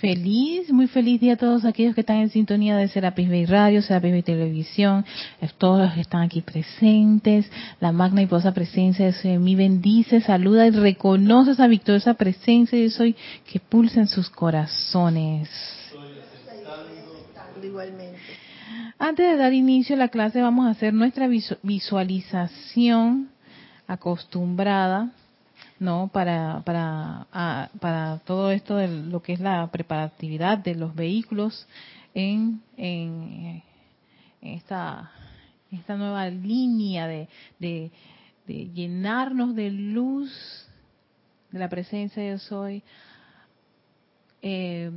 Feliz, muy feliz día a todos aquellos que están en sintonía de Serapis Bay Radio, Serapis Bay Televisión, todos los que están aquí presentes, la magna y poderosa presencia de mi bendice, saluda y reconoce esa victoriosa presencia de soy que pulsa en sus corazones. Antes de dar inicio a la clase vamos a hacer nuestra visualización acostumbrada ¿no? Para, para, para todo esto de lo que es la preparatividad de los vehículos en, en, esta, esta nueva línea de, de, llenarnos de luz de la presencia de soy. Eh,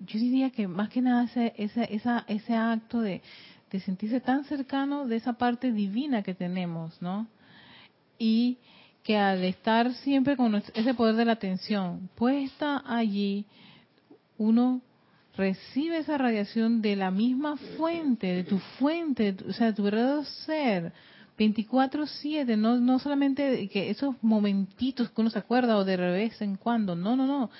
yo diría que más que nada ese, ese, esa, ese acto de, de sentirse tan cercano de esa parte divina que tenemos, ¿no? Y que al estar siempre con ese poder de la atención puesta allí, uno recibe esa radiación de la misma fuente, de tu fuente, o sea, de tu verdadero ser, 24/7, no, no solamente que esos momentitos que uno se acuerda o de vez en cuando, no, no, no,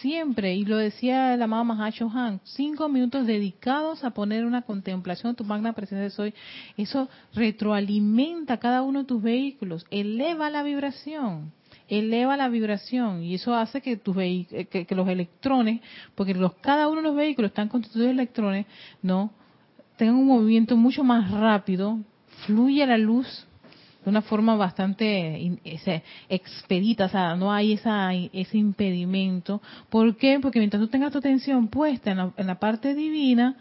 siempre, y lo decía la mamá Mahacho Han, cinco minutos dedicados a poner una contemplación tu magna presencia de soy, eso retroalimenta cada uno de tus vehículos, eleva la vibración, eleva la vibración y eso hace que tus que, que, los electrones, porque los cada uno de los vehículos están constituidos de electrones, no tengan un movimiento mucho más rápido fluye la luz de una forma bastante expedita, o sea, no hay esa, ese impedimento. ¿Por qué? Porque mientras tú tengas tu atención puesta en la, en la parte divina,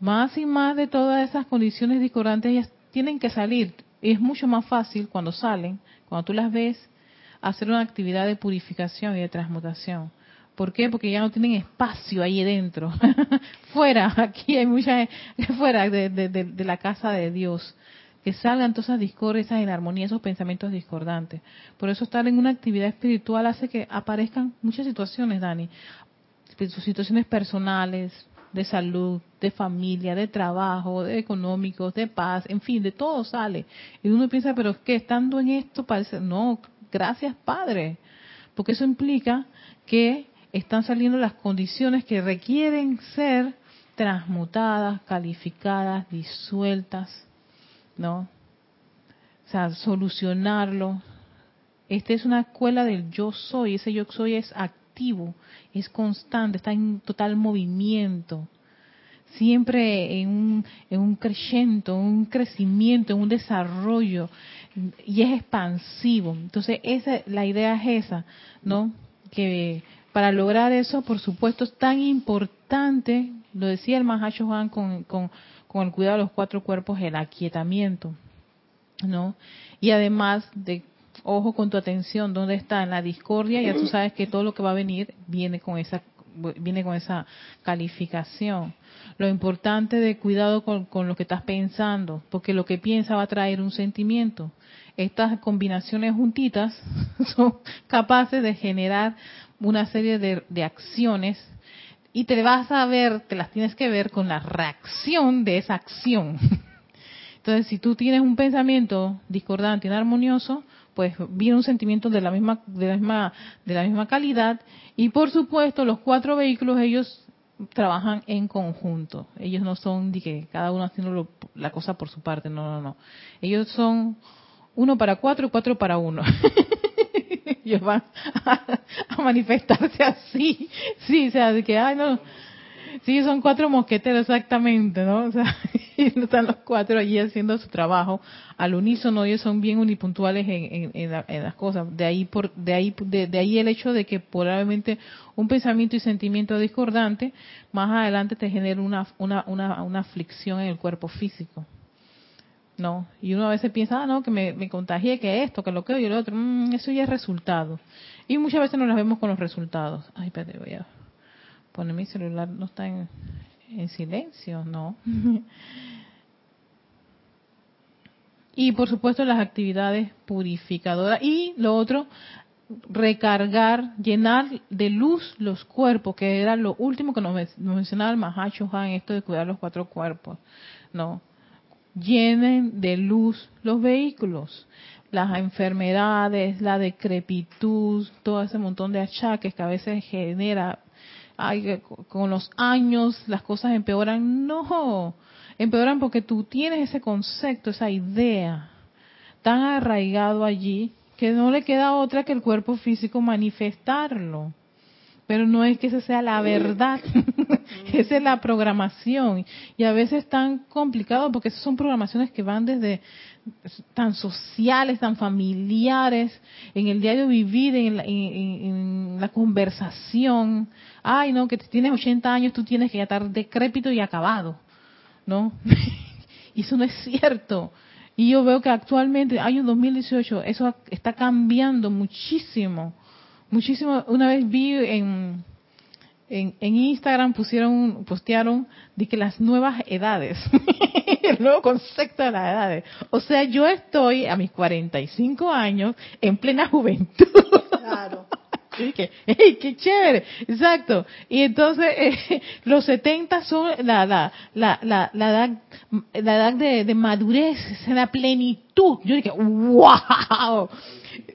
más y más de todas esas condiciones discordantes tienen que salir. Es mucho más fácil cuando salen, cuando tú las ves, hacer una actividad de purificación y de transmutación. ¿Por qué? Porque ya no tienen espacio ahí dentro. fuera, aquí hay mucha, fuera de, la casa de Dios. Que salgan todas esas discordias, esas inarmonías, esos pensamientos discordantes. Por eso estar en una actividad espiritual hace que aparezcan muchas situaciones, Dani. Situaciones personales, de salud, de familia, de trabajo, de económicos, de paz, en fin, de todo sale. Y uno piensa, pero es que estando en esto parece, no, gracias Padre, porque eso implica que están saliendo las condiciones que requieren ser transmutadas, calificadas, disueltas, ¿no? O sea, solucionarlo. Esta es una escuela del yo soy, ese yo soy es activo, es constante, está en total movimiento, siempre en un, en un un crecimiento, en un desarrollo, y es expansivo. Entonces, esa, la idea es esa, ¿no? Que para lograr eso, por supuesto, es tan importante, lo decía el Mahacho Juan con, con, el cuidado de los cuatro cuerpos, el aquietamiento, ¿no? Y además de, ojo con tu atención, ¿dónde está? En la discordia, ya tú sabes que todo lo que va a venir viene con esa viene con esa calificación. Lo importante de cuidado con, con, lo que estás pensando, porque lo que piensa va a traer un sentimiento. Estas combinaciones juntitas son capaces de generar una serie de, acciones y te vas a ver, te las tienes que ver con la reacción de esa acción. Entonces, si tú tienes un pensamiento discordante, inarmonioso, pues viene un sentimiento de la misma de la misma de la misma calidad y por supuesto los cuatro vehículos ellos trabajan en conjunto. Ellos no son de que cada uno haciendo la cosa por su parte, no, no, no. Ellos son uno para cuatro, cuatro para uno. ellos van a, manifestarse así. Sí, o sea, de que, ay, no. Sí, son cuatro mosqueteros exactamente, ¿no? O sea, están los cuatro allí haciendo su trabajo al unísono. Ellos son bien unipuntuales en, en, las cosas. De ahí, por, de ahí, de, ahí el hecho de que probablemente un pensamiento y sentimiento discordante más adelante te genere una, una, una, una aflicción en el cuerpo físico. No, y uno a veces piensa, ah, no, que me, contagié, que esto, que lo que y lo otro, mm, eso ya es resultado. Y muchas veces no las vemos con los resultados. Ay, espérate, voy a poner mi celular, no está en, en silencio, no. y por supuesto las actividades purificadoras. Y lo otro, recargar, llenar de luz los cuerpos, que era lo último que nos, mencionaba el Mahacho Han, esto de cuidar los cuatro cuerpos. No, llenen de luz los vehículos, las enfermedades, la decrepitud, todo ese montón de achaques que a veces genera ay, con los años las cosas empeoran. No, empeoran porque tú tienes ese concepto, esa idea tan arraigado allí que no le queda otra que el cuerpo físico manifestarlo. Pero no es que esa sea la verdad, esa es la programación. Y a veces es tan complicado porque esas son programaciones que van desde tan sociales, tan familiares, en el diario vivir, en la, en la conversación. Ay, no, que tienes 80 años, tú tienes que estar decrépito y acabado. ¿No? y eso no es cierto. Y yo veo que actualmente, año 2018, eso está cambiando muchísimo muchísimo. Una vez vi en, en, Instagram pusieron, postearon de que las nuevas edades, el nuevo concepto de las edades. O sea, yo estoy a mis 45 años en plena juventud. Claro. que, qué chévere! Exacto. Y entonces eh, los 70 son la, la, la, la, la edad, la edad de, de madurez, la plenitud. Yo dije, ¡wow!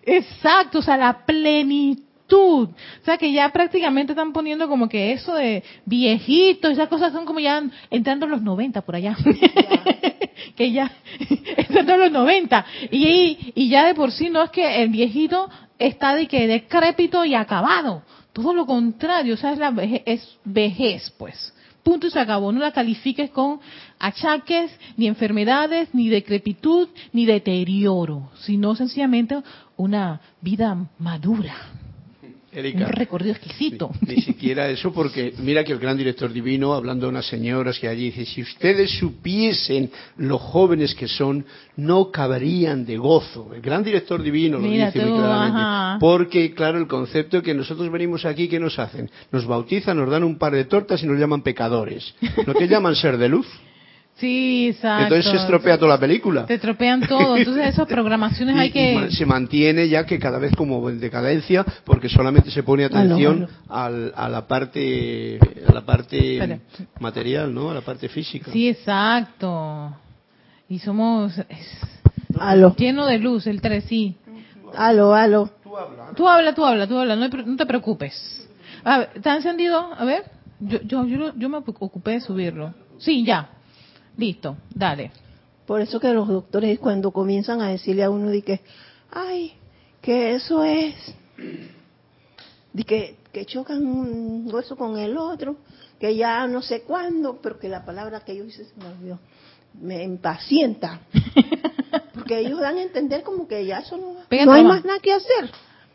Exacto, o sea, la plenitud o sea, que ya prácticamente están poniendo como que eso de viejito, esas cosas son como ya entrando en los 90 por allá. que ya entrando en los 90. Y, y ya de por sí no es que el viejito está de que decrépito y acabado. Todo lo contrario, o sea, es, la vejez, es vejez, pues. Punto y se acabó. No la califiques con achaques, ni enfermedades, ni decrepitud, ni deterioro, sino sencillamente una vida madura un recorrido exquisito. Ni, siquiera eso, porque mira que el gran director divino, hablando de unas señoras que allí dice, si ustedes supiesen lo jóvenes que son, no caberían de gozo. El gran director divino lo dice muy claramente. Porque, claro, el concepto que nosotros venimos aquí, ¿qué nos hacen? Nos bautizan, nos dan un par de tortas y nos llaman pecadores. ¿No que llaman ser de luz? Sí, exacto. Entonces se estropea toda la película. Te estropean todo. Entonces esas programaciones hay que... se mantiene ya que cada vez como en decadencia porque solamente se pone atención a la parte a la parte material, ¿no? A la parte física. Sí, exacto. Y somos lleno de luz, el 3, sí. Aló, aló. Tú habla, tú habla, tú habla, tú habla. No, no te preocupes. A ver, ¿está encendido? A ver. Yo, yo, yo, yo me ocupé de subirlo. Sí, ya. Listo, dale. Por eso que los doctores cuando comienzan a decirle a uno de que, ay, que eso es, de que, que chocan un hueso con el otro, que ya no sé cuándo, pero que la palabra que yo hice se me olvidó, me impacienta. Porque ellos dan a entender como que ya eso no, no hay más nada que hacer.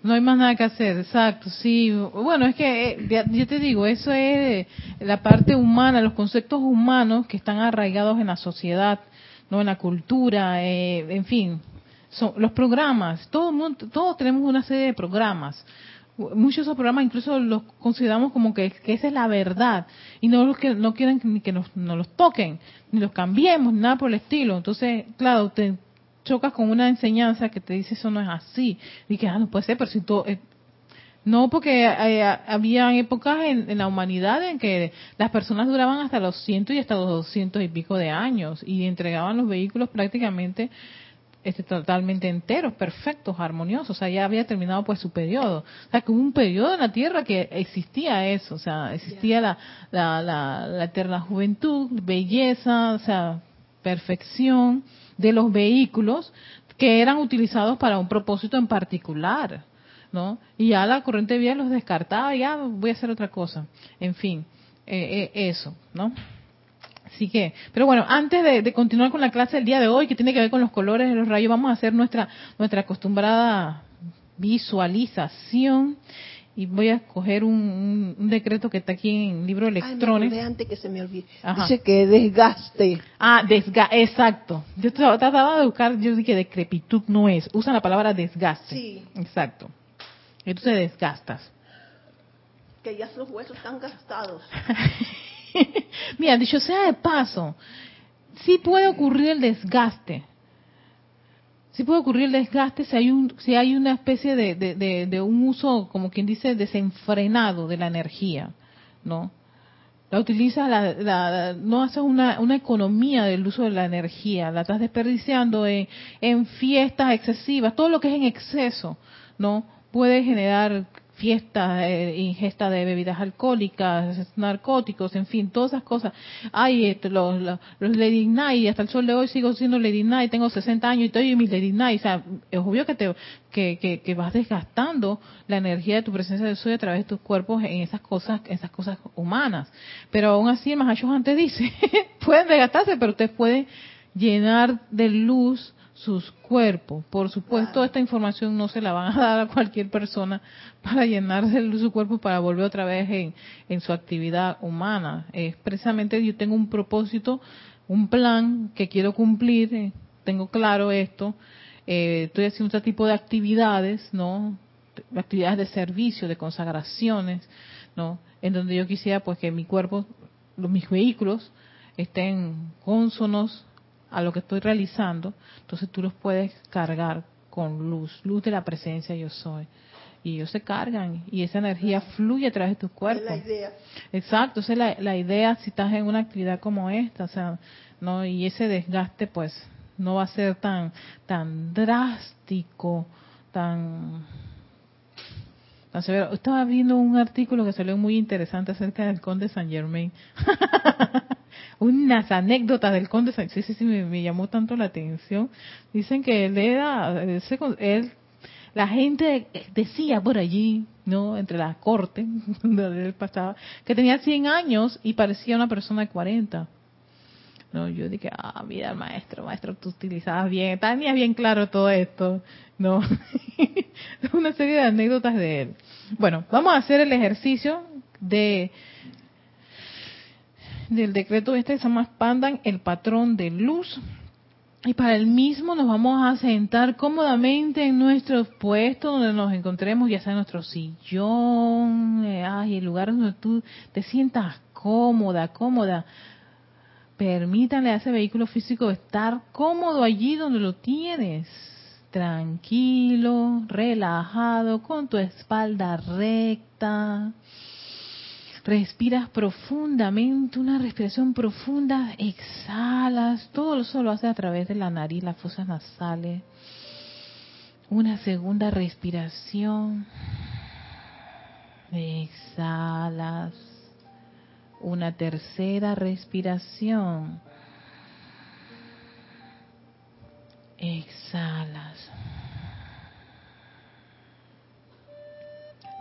No hay más nada que hacer, exacto, sí. Bueno, es que, eh, ya, te digo, eso es la parte humana, los conceptos humanos que están arraigados en la sociedad, no en la cultura, eh, en fin, son los programas, todo mundo, todos tenemos una serie de programas. Muchos de esos programas incluso los consideramos como que, esa es la verdad y no los que no quieren ni que nos, nos los toquen, ni los cambiemos, nada por el estilo. Entonces, claro, te, chocas con una enseñanza que te dice eso no es así. Y que, ah, no puede ser, pero si todo... Eh, no, porque eh, había épocas en, la humanidad en que las personas duraban hasta los cientos y hasta los doscientos y pico de años y entregaban los vehículos prácticamente este, totalmente enteros, perfectos, armoniosos. O sea, ya había terminado pues su periodo. O sea, que hubo un periodo en la Tierra que existía eso. O sea, existía la, la, la, la eterna juventud, belleza, o sea, perfección de los vehículos que eran utilizados para un propósito en particular, ¿no? Y ya la corriente vía los descartaba, ya voy a hacer otra cosa. En fin, eh, eh, eso, ¿no? Así que, pero bueno, antes de, de, continuar con la clase del día de hoy, que tiene que ver con los colores de los rayos, vamos a hacer nuestra, nuestra acostumbrada visualización y voy a escoger un, decreto que está aquí en libro de electrones. Ay, antes que se me olvide. Dice que desgaste. Ah, desgaste, exacto. Yo trataba de buscar, yo dije decrepitud no es. Usa la palabra desgaste. Sí. Exacto. Entonces desgastas. Que ya los huesos están gastados. Mira, dicho sea de paso, sí puede ocurrir el desgaste sí puede ocurrir el desgaste si hay un si hay una especie de, de, un uso como quien dice desenfrenado de la energía no la utilizas la, no haces una, una economía del uso de la energía la estás desperdiciando en, en fiestas excesivas todo lo que es en exceso no puede generar fiestas, eh, ingesta de bebidas alcohólicas, narcóticos, en fin, todas esas cosas. Ay, este, los, los, Lady Night, hasta el sol de hoy sigo siendo Lady Night, tengo 60 años y estoy en mi Lady Night. O sea, es obvio que, te, que, que, vas desgastando la energía de tu presencia de soy a través de tus cuerpos en esas cosas, en esas cosas humanas. Pero aún así, el Mahacho antes dice, pueden desgastarse, pero ustedes pueden llenar de luz sus cuerpos. Por supuesto, esta información no se la van a dar a cualquier persona para llenarse de su cuerpo para volver otra vez en, en su actividad humana. Es precisamente yo tengo un propósito, un plan que quiero cumplir, eh, tengo claro esto, eh, estoy haciendo otro tipo de actividades, ¿no? Actividades de servicio, de consagraciones, ¿no? En donde yo quisiera pues que mi cuerpo, los, mis vehículos estén consonos a lo que estoy realizando, entonces tú los puedes cargar con luz, luz de la presencia yo soy. Y ellos se cargan y esa energía fluye a través de tu cuerpo. Es la idea. Exacto, esa es la, la idea si estás en una actividad como esta, o sea, no y ese desgaste pues no va a ser tan tan drástico, tan tan severo. Estaba viendo un artículo que salió muy interesante acerca del conde Saint Germain. unas anécdotas del conde sí, sí, sí, me, llamó tanto la atención. Dicen que él era, él, la gente decía por allí, ¿no? Entre la corte donde él pasaba, que tenía 100 años y parecía una persona de 40. No, yo dije, ah, mira, maestro, maestro, tú utilizabas bien, tenías bien claro todo esto, ¿no? una serie de anécdotas de él. Bueno, vamos a hacer el ejercicio de del decreto este se llama Pandan, el patrón de luz. Y para el mismo nos vamos a sentar cómodamente en nuestro puesto donde nos encontremos, ya sea en nuestro sillón, eh, ay, el lugar donde tú te sientas cómoda, cómoda. Permítanle a ese vehículo físico estar cómodo allí donde lo tienes, tranquilo, relajado, con tu espalda recta respiras profundamente, una respiración profunda, exhalas, todo eso lo haces a través de la nariz, las fosas nasales. Una segunda respiración, exhalas. Una tercera respiración, exhalas.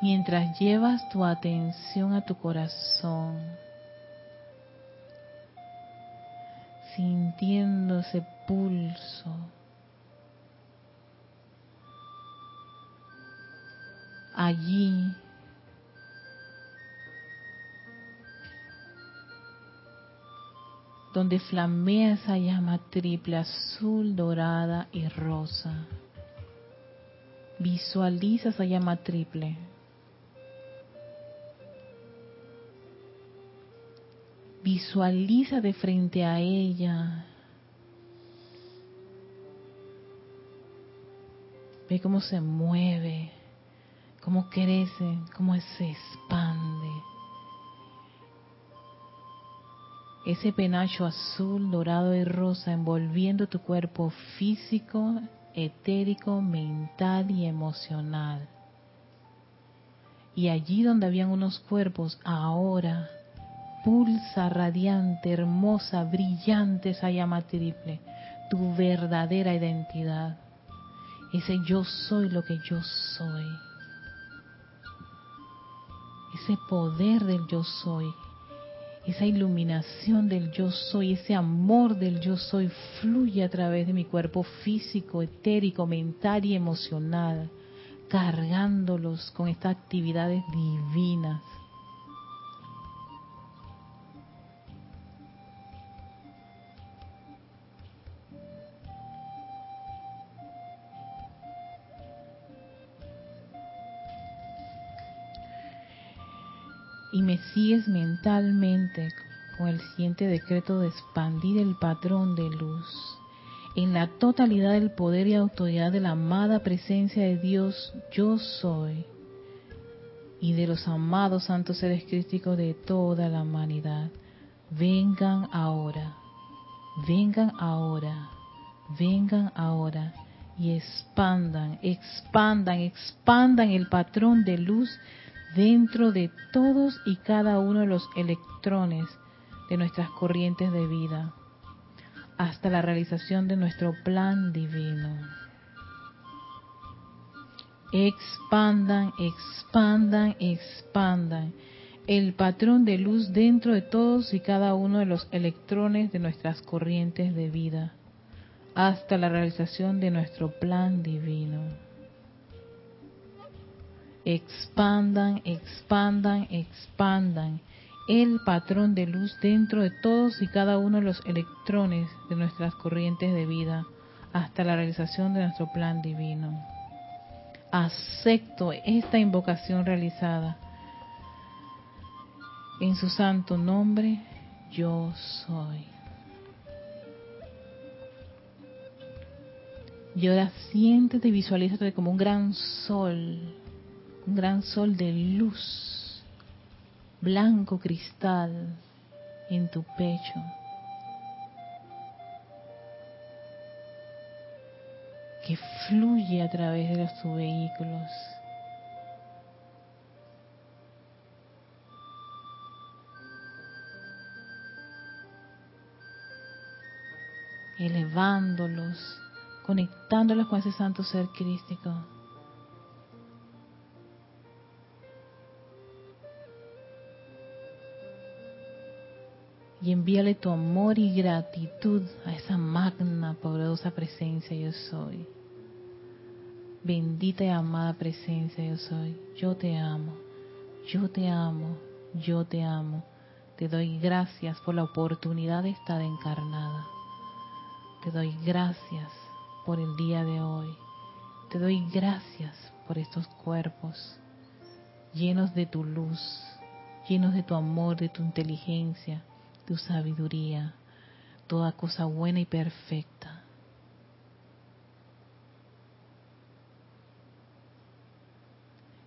Mientras llevas tu atención a tu corazón, sintiendo ese pulso. Allí donde flamea esa llama triple, azul, dorada y rosa. Visualiza esa llama triple. Visualiza de frente a ella. Ve cómo se mueve, cómo crece, cómo se expande. Ese penacho azul, dorado y rosa envolviendo tu cuerpo físico, etérico, mental y emocional. Y allí donde habían unos cuerpos, ahora pulsa radiante, hermosa, brillante esa llama triple, tu verdadera identidad. Ese yo soy lo que yo soy. Ese poder del yo soy, esa iluminación del yo soy, ese amor del yo soy fluye a través de mi cuerpo físico, etérico, mental y emocional, cargándolos con estas actividades divinas y me sigues mentalmente con el siguiente decreto de expandir el patrón de luz en la totalidad del poder y autoridad de la amada presencia de Dios, yo soy, y de los amados santos seres crísticos de toda la humanidad. Vengan ahora, vengan ahora, vengan ahora y expandan, expandan, expandan el patrón de luz dentro de todos y cada uno de los electrones de nuestras corrientes de vida hasta la realización de nuestro plan divino. Expandan, expandan, expandan el patrón de luz dentro de todos y cada uno de los electrones de nuestras corrientes de vida hasta la realización de nuestro plan divino. Expandan, expandan, expandan el patrón de luz dentro de todos y cada uno de los electrones de nuestras corrientes de vida hasta la realización de nuestro plan divino. Acepto esta invocación realizada. En su santo nombre, yo soy. Y ahora siéntete y visualízate como un gran sol, un gran sol de luz, blanco cristal en tu pecho. que fluye a través de los tus vehículos. elevándolos conectándolos con ese santo ser crístico. Y envíale tu amor y gratitud a esa magna, poderosa presencia yo soy. Bendita y amada presencia yo soy. Yo te amo, yo te amo, yo te amo. Te doy gracias por la oportunidad de estar encarnada. Te doy gracias por el día de hoy. Te doy gracias por estos cuerpos llenos de tu luz, llenos de tu amor, de tu inteligencia, tu sabiduría, toda cosa buena y perfecta.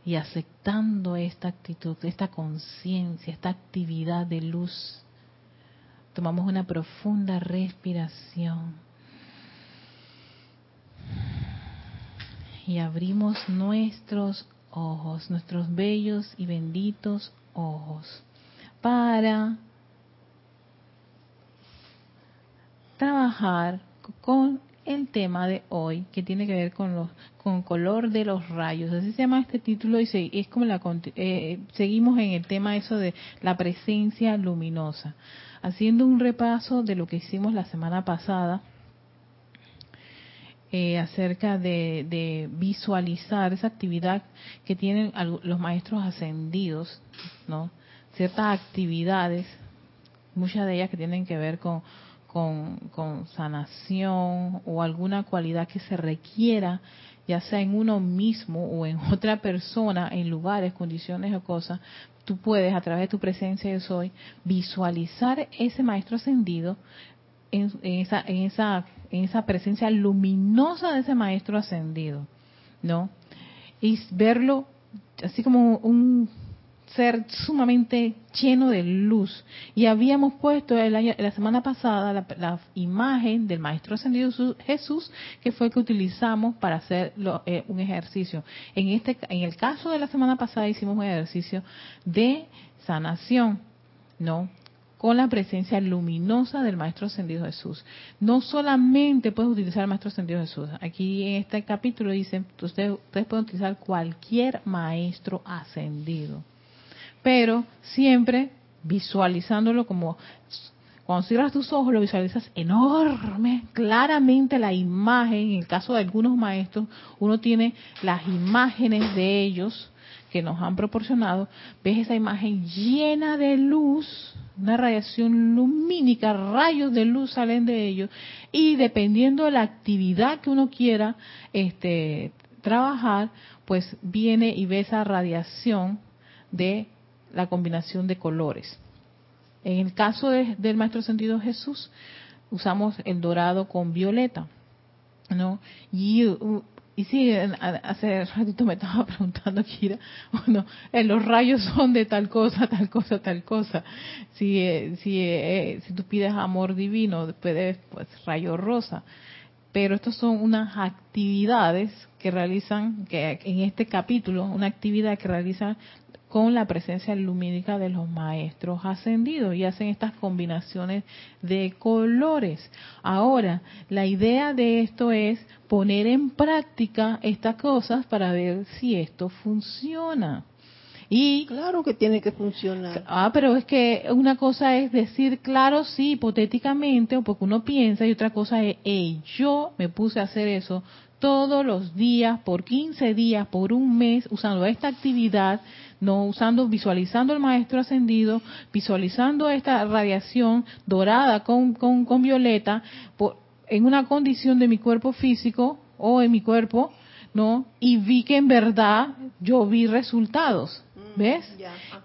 Y aceptando esta actitud, esta conciencia, esta actividad de luz, tomamos una profunda respiración y abrimos nuestros ojos, nuestros bellos y benditos ojos, para trabajar con el tema de hoy que tiene que ver con los con color de los rayos así se llama este título y es como la eh, seguimos en el tema eso de la presencia luminosa haciendo un repaso de lo que hicimos la semana pasada eh, acerca de, visualizar esa actividad que tienen los maestros ascendidos, ¿no? Ciertas actividades, muchas de ellas que tienen que ver con, con, sanación o alguna cualidad que se requiera, ya sea en uno mismo o en otra persona, en lugares, condiciones o cosas, tú puedes a través de tu presencia de soy visualizar ese maestro ascendido en, esa, en, esa, en esa presencia luminosa de ese maestro ascendido, ¿no? Y verlo así como un ser sumamente lleno de luz. Y habíamos puesto el año, la semana pasada la, imagen del Maestro Ascendido Jesús, que fue que utilizamos para hacer eh, un ejercicio. En, este, en el caso de la semana pasada hicimos un ejercicio de sanación, ¿no? con la presencia luminosa del Maestro Ascendido Jesús. No solamente puedes utilizar el Maestro Ascendido Jesús. Aquí en este capítulo dice, ustedes, ustedes pueden utilizar cualquier Maestro Ascendido. Pero siempre visualizándolo como cuando cierras tus ojos lo visualizas enorme, claramente la imagen, en el caso de algunos maestros, uno tiene las imágenes de ellos que nos han proporcionado, ves esa imagen llena de luz, una radiación lumínica, rayos de luz salen de ellos, y dependiendo de la actividad que uno quiera este, trabajar, pues viene y ve esa radiación de la combinación de colores. En el caso del Maestro Sentido Jesús, usamos el dorado con violeta, ¿no? Y y sí, hace ratito me estaba preguntando, Kira, bueno, eh, los rayos son de tal cosa, tal cosa, tal cosa. Si, eh, si, eh, si tú pides amor divino, puedes, pues, rayo rosa. pero estas son unas actividades que realizan, que en este capítulo, una actividad que realizan con la presencia lumínica de los maestros ascendidos y hacen estas combinaciones de colores. Ahora, la idea de esto es poner en práctica estas cosas para ver si esto funciona. Y claro que tiene que funcionar. Ah, pero es que una cosa es decir, claro, sí, hipotéticamente, o porque uno piensa, y otra cosa es, hey, yo me puse a hacer eso todos los días, por 15 días, por un mes, usando esta actividad, no usando, visualizando el maestro ascendido, visualizando esta radiación dorada con, con, con violeta, en una condición de mi cuerpo físico o en mi cuerpo, ¿no? Y vi que en verdad yo vi resultados. ¿Ves?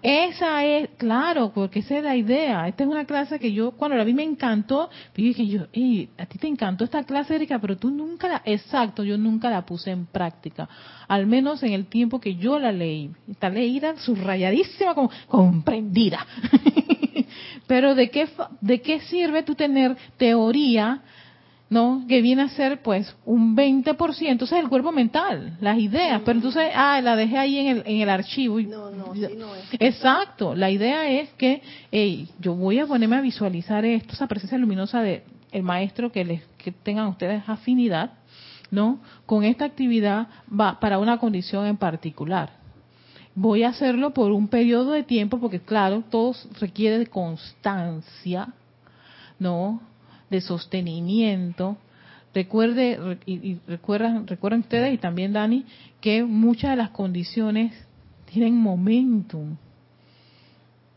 Esa es, claro, porque esa es la idea. Esta es una clase que yo, cuando la vi me encantó, dije yo, a ti te encantó esta clase, Erika, pero tú nunca la, exacto, yo nunca la puse en práctica. Al menos en el tiempo que yo la leí. Está leída, subrayadísima, como comprendida. pero ¿de qué, ¿de qué sirve tú tener teoría ¿no? Que viene a ser pues un 20%, o sea, el cuerpo mental, las ideas, pero entonces, ah, la dejé ahí en el, en el archivo. no, no, sí no es. Exacto, la idea es que, hey, yo voy a ponerme a visualizar esto, esa presencia luminosa de el maestro que les que tengan ustedes afinidad, ¿no? Con esta actividad va para una condición en particular. Voy a hacerlo por un periodo de tiempo porque claro, todo requiere de constancia, ¿no? De sostenimiento. Recuerde y, recuerdan, ustedes y también Dani que muchas de las condiciones tienen momentum,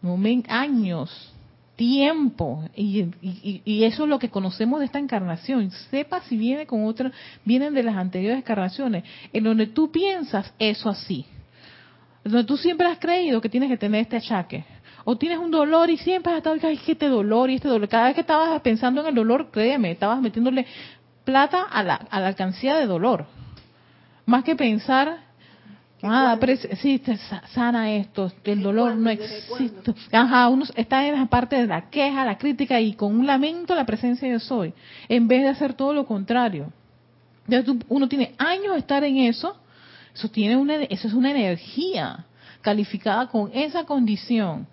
moment, años, tiempo y, y, eso es lo que conocemos de esta encarnación. Sepa si viene con otra, vienen de las anteriores encarnaciones, en donde tú piensas eso así, donde tú siempre has creído que tienes que tener este achaque, o tienes un dolor y siempre has estado, ay, este dolor y este dolor. Cada vez que estabas pensando en el dolor, créeme, estabas metiéndole plata a la, a la alcancía de dolor. Más que pensar, ah, sí, sana esto, el dolor no existe. Ajá, uno está en la parte de la queja, la crítica y con un lamento la presencia yo soy, en vez de hacer todo lo contrario. uno tiene años de estar en eso, eso tiene una, eso es una energía calificada con esa condición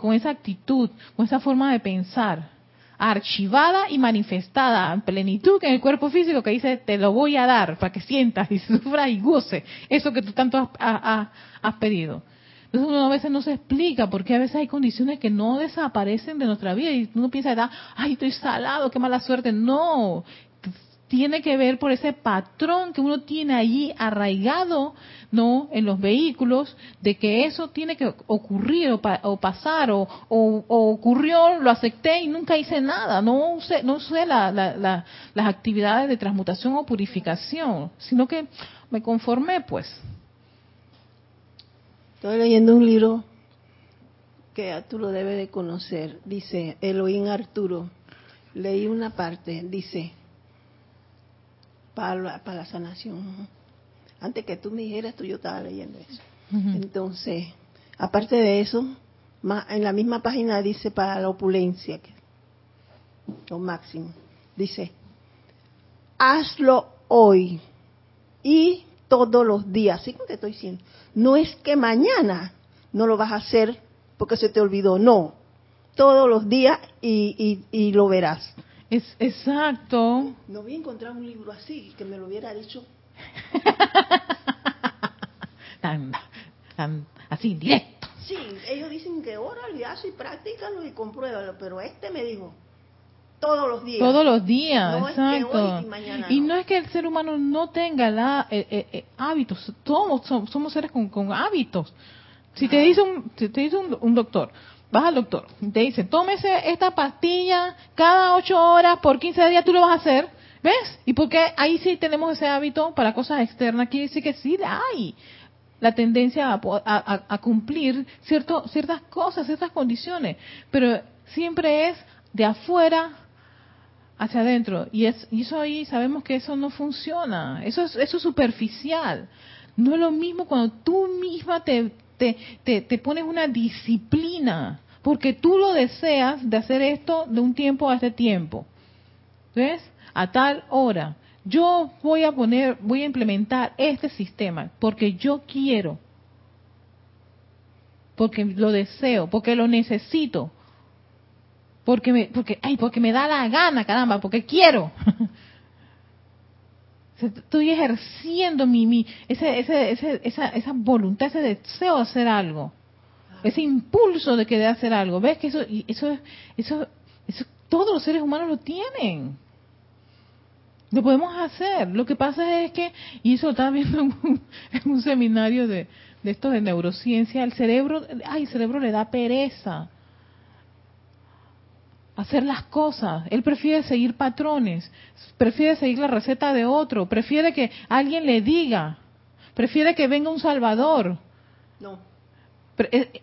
con esa actitud, con esa forma de pensar, archivada y manifestada en plenitud en el cuerpo físico que dice, te lo voy a dar para que sientas y sufras y goce eso que tú tanto has, pedido. Entonces uno a veces no se explica porque a veces hay condiciones que no desaparecen de nuestra vida y uno piensa, ay, estoy salado, qué mala suerte. No, tiene que ver por ese patrón que uno tiene allí arraigado, ¿no? En los vehículos, de que eso tiene que ocurrir o, pasar, o, ocurrió, lo acepté y nunca hice nada, no usé, no usé las actividades de transmutación o purificación, sino que me conformé, pues. Estoy leyendo un libro que tú lo debes de conocer, dice Elohim Arturo. Leí una parte, dice, para la, sanación. Antes que tú me dijeras, tú yo estaba leyendo eso. Entonces, aparte de eso, en la misma página dice para la opulencia, lo máximo. Dice, hazlo hoy y todos los días. Así como te estoy diciendo. No es que mañana no lo vas a hacer porque se te olvidó. No. Todos los días y, y, y lo verás. Es exacto. No voy a encontrar un libro así que me lo hubiera dicho. tan, tan, así, directo. Sí, ellos dicen que órale, hazlo y practícalo y compruébalo, pero este me dijo todos los días. Todos los días, exacto. y, no. es que el ser humano no tenga la, eh, eh, eh, hábitos, todos somos, seres con, con hábitos. Si te dice un, si te dice un doctor, vas al doctor, te dice, tómese esta pastilla cada ocho horas por 15 días, tú lo vas a hacer, ¿ves? Y porque ahí sí tenemos ese hábito para cosas externas, quiere decir que sí hay la tendencia a, cumplir cierto, ciertas cosas, ciertas condiciones, pero siempre es de afuera hacia adentro. Y, es, y eso ahí sabemos que eso no funciona, eso es, eso es superficial. No es lo mismo cuando tú misma te, te, te, pones una disciplina, porque tú lo deseas de hacer esto de un tiempo a este tiempo. ¿Ves? A tal hora. yo voy a poner, voy a implementar este sistema porque yo quiero, porque lo deseo, porque lo necesito, porque me, porque, ay, porque me da la gana, caramba, porque quiero. Estoy ejerciendo mi, mi ese, ese, ese, esa, esa voluntad, ese deseo de hacer algo, ese impulso de querer hacer algo. ¿Ves que eso, eso, eso, eso todos los seres humanos lo tienen? Lo podemos hacer. Lo que pasa es que, y eso estaba viendo en un, seminario de, de esto de neurociencia, el cerebro, ay, el cerebro le da pereza hacer las cosas. Él prefiere seguir patrones, prefiere seguir la receta de otro, prefiere que alguien le diga, prefiere que venga un salvador. No. Eh,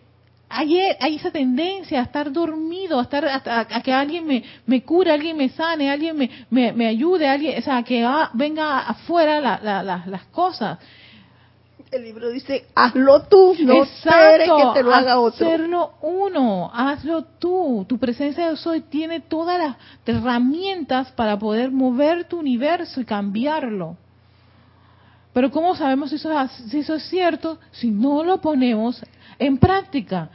hay, hay, esa tendencia a estar dormido, a estar a, que alguien me, me, cure, alguien me sane, alguien me, me, me ayude, alguien, o sea, que venga afuera las cosas. El libro dice, hazlo tú, no esperes que te lo haga otro. Hacerlo uno, hazlo tú. Tu presencia de soy tiene todas las herramientas para poder mover tu universo y cambiarlo. Pero ¿cómo sabemos si eso, si eso es cierto? Si no lo ponemos en práctica.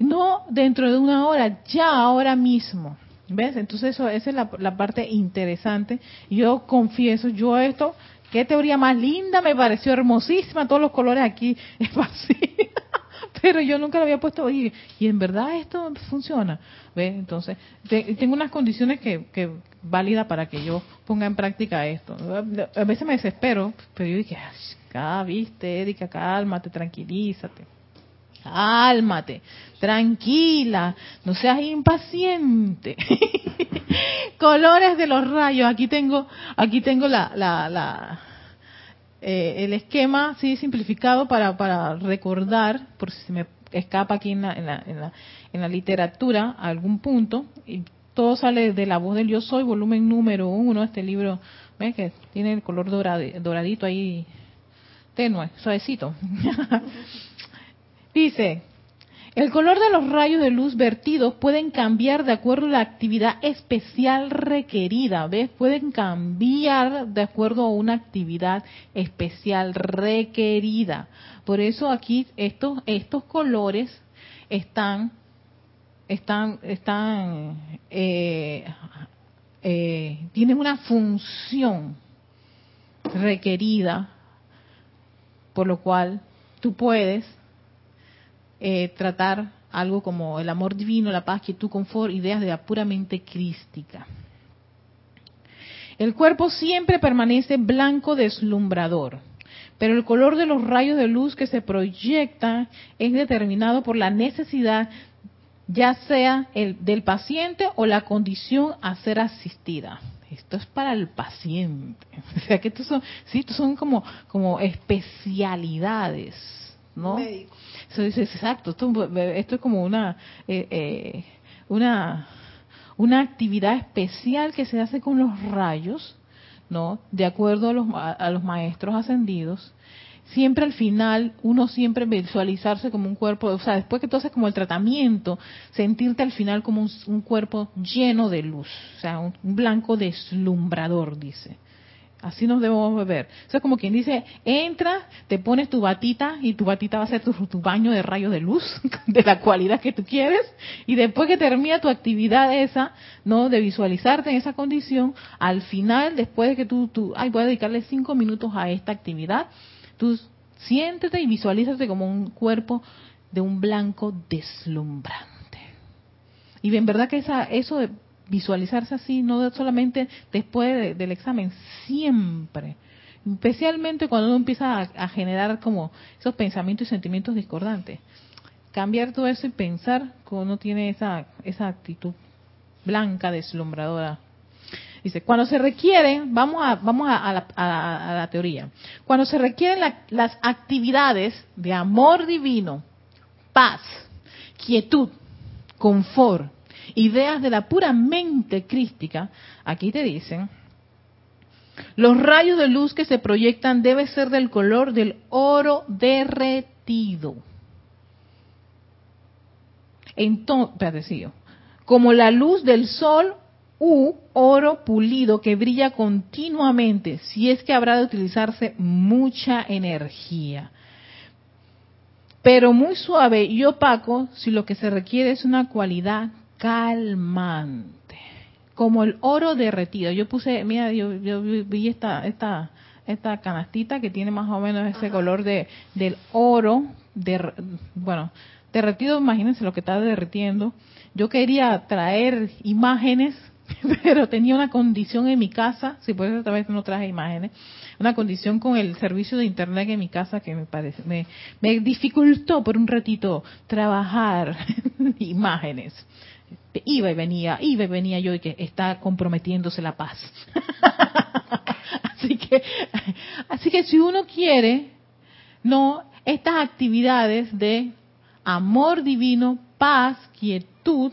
No dentro de una hora, ya ahora mismo. ¿Ves? Entonces eso, esa es la, la parte interesante. Yo confieso, yo esto, qué teoría más linda, me pareció hermosísima, todos los colores aquí es Pero yo nunca lo había puesto y, y en verdad esto funciona. ¿Ves? Entonces, tengo unas condiciones que, que válida para que yo ponga en práctica esto. A veces me desespero, pero yo dije, ah, viste, Erika, cálmate, tranquilízate. Cálmate, tranquila, no seas impaciente. Colores de los rayos. Aquí tengo, aquí tengo la, la, la eh, el esquema, sí, simplificado para, recordar, por si se me escapa aquí en la, en la, en la, en la literatura algún punto. Y todo sale de la voz del yo soy, volumen número uno. Este libro, ¿ves que tiene el color doradito ahí, tenue, suavecito. Dice, el color de los rayos de luz vertidos pueden cambiar de acuerdo a la actividad especial requerida, ¿ves? Pueden cambiar de acuerdo a una actividad especial requerida. Por eso aquí estos estos colores están están están eh, eh, tienen una función requerida, por lo cual tú puedes eh, tratar algo como el amor divino, la paz, quietud, confort, ideas de la puramente crística. El cuerpo siempre permanece blanco deslumbrador, pero el color de los rayos de luz que se proyectan es determinado por la necesidad ya sea el del paciente o la condición a ser asistida. Esto es para el paciente. O sea que estos son, sí, estos son como, como especialidades, ¿no? Eso exacto, esto, esto, es como una, eh, eh, una, una actividad especial que se hace con los rayos, ¿no? De acuerdo a los, a, los maestros ascendidos. Siempre al final, uno siempre visualizarse como un cuerpo, o sea, después que tú haces como el tratamiento, sentirte al final como un, cuerpo lleno de luz, o sea, un blanco deslumbrador, dice. Así nos debemos ver. Eso es como quien dice, entra, te pones tu batita y tu batita va a ser tu, baño de rayos de luz, de la cualidad que tú quieres, y después que termina tu actividad esa, ¿no? De visualizarte en esa condición, al final, después de que tú, tú ay, voy a dedicarle cinco minutos a esta actividad, tú siéntete y visualízate como un cuerpo de un blanco deslumbrante. Y en verdad que esa, eso de visualizarse así, no solamente después del examen, siempre. Especialmente cuando uno empieza a, generar como esos pensamientos y sentimientos discordantes. Cambiar todo eso y pensar como uno tiene esa, esa actitud blanca, deslumbradora. Dice, cuando se requieren, vamos a, vamos a, la, teoría, cuando se requieren las actividades de amor divino, paz, quietud, confort, ideas de la pura mente crística, aquí te dicen, los rayos de luz que se proyectan deben ser del color del oro derretido. Entonces, como la luz del sol u oro pulido que brilla continuamente, si es que habrá de utilizarse mucha energía. Pero muy suave y opaco si lo que se requiere es una cualidad calmante, como el oro derretido. Yo puse, mira, yo, vi esta, esta, esta canastita que tiene más o menos ese color de del oro, de, bueno, derretido, imagínense lo que está derritiendo. Yo quería traer imágenes, pero tenía una condición en mi casa, si por eso esta vez no traje imágenes, una condición con el servicio de internet en mi casa que me parece, me, me dificultó por un ratito trabajar imágenes. Iba y venía, iba y venía yo y que está comprometiéndose la paz. así que, así que si uno quiere, no, estas actividades de amor divino, paz, quietud,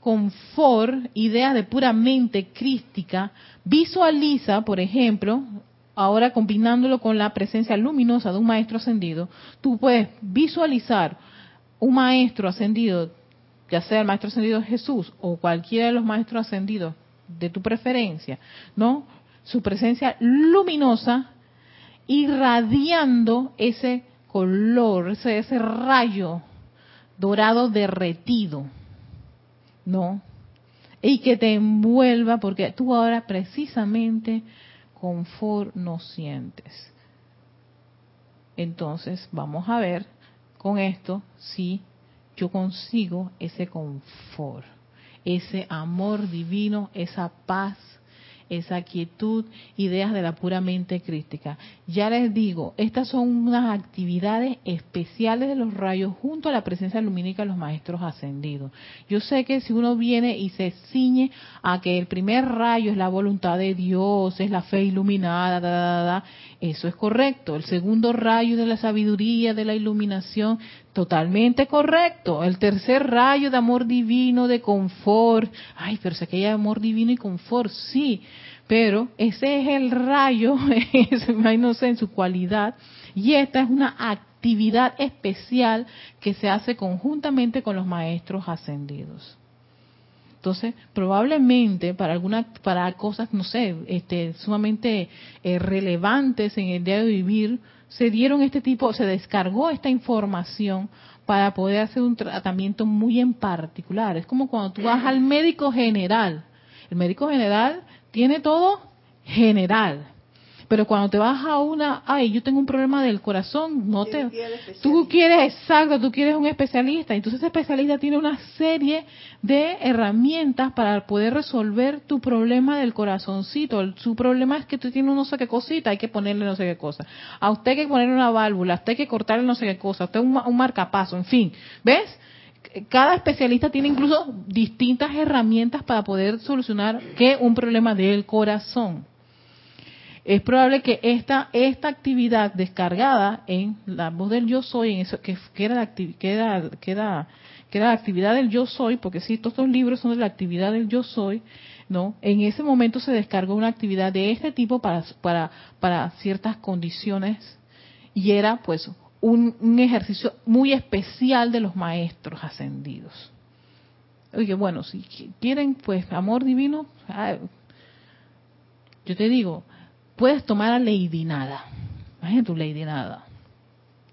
confort, ideas de pura mente crística, visualiza, por ejemplo, ahora combinándolo con la presencia luminosa de un maestro ascendido, tú puedes visualizar un maestro ascendido, ya sea el maestro ascendido Jesús o cualquiera de los maestros ascendidos de tu preferencia, ¿no? Su presencia luminosa irradiando ese color, ese, rayo dorado derretido, ¿no? Y que te envuelva, porque tú ahora precisamente confort no sientes. Entonces, vamos a ver con esto si yo consigo ese confort, ese amor divino, esa paz esa quietud, ideas de la pura mente crítica. Ya les digo, estas son unas actividades especiales de los rayos junto a la presencia lumínica de los maestros ascendidos. Yo sé que si uno viene y se ciñe a que el primer rayo es la voluntad de Dios, es la fe iluminada, eso es correcto. El segundo rayo de la sabiduría, de la iluminación, totalmente correcto. El tercer rayo de amor divino, de confort. Ay, pero sé que hay amor divino y confort, sí. Pero ese es el rayo, no sé, en su cualidad. Y esta es una actividad especial que se hace conjuntamente con los maestros ascendidos. Entonces, probablemente para algunas, para cosas, no sé, este, sumamente eh, relevantes en el día de vivir, se dieron este tipo, se descargó esta información para poder hacer un tratamiento muy en particular. Es como cuando tú vas al médico general. El médico general tiene todo general. Pero cuando te vas a una, ay, yo tengo un problema del corazón, no te... Tú quieres, exacto, tú quieres un especialista. Entonces ese especialista tiene una serie de herramientas para poder resolver tu problema del corazoncito. Su problema es que tú tienes no sé qué cosita, hay que ponerle no sé qué cosa. A usted hay que ponerle una válvula, a usted hay que cortarle no sé qué cosa, a usted un, un marcapaso, en fin. ¿Ves? cada especialista tiene incluso distintas herramientas para poder solucionar que un problema del corazón es probable que esta esta actividad descargada en la voz del yo soy, en eso que, era la, que, era, que, era, la actividad del yo soy, porque si todos estos libros son de la actividad del yo soy, ¿no? En ese momento se descargó una actividad de este tipo para, para, para ciertas condiciones y era pues un, un ejercicio muy especial de los maestros ascendidos. Oye, bueno, si quieren pues amor divino, ah, yo te digo, puedes tomar a Lady Nada. Imagínate tu Lady Nada.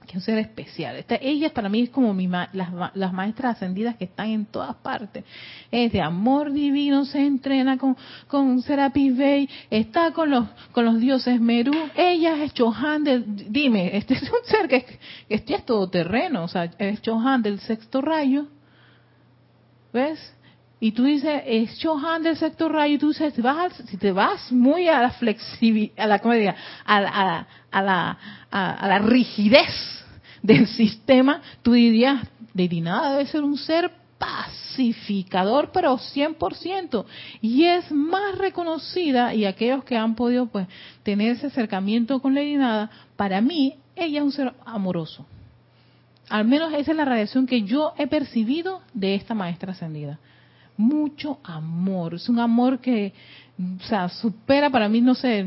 Que un ser especial. Esta, ella para mí es como mi las, maestras ascendidas que están en todas partes. Es de amor divino, se entrena con, con Serapis Bey, está con los, con los dioses Merú. Ella es Chohan del, dime, este es un ser que, que es todoterreno, o sea, es Chohan del sexto rayo. ¿Ves? Y tú dices, es Chohan del sector rayo, y tú dices, si, te vas muy a la flexibilidad, a la, ¿cómo diga? A, a, a, la, a, la rigidez del sistema, tú dirías, de nada debe ser un ser pacificador, pero 100%. Y es más reconocida, y aquellos que han podido pues tener ese acercamiento con Lady Nada, para mí, ella es un ser amoroso. Al menos esa es la radiación que yo he percibido de esta maestra ascendida mucho amor. Es un amor que, supera para mí, no sé,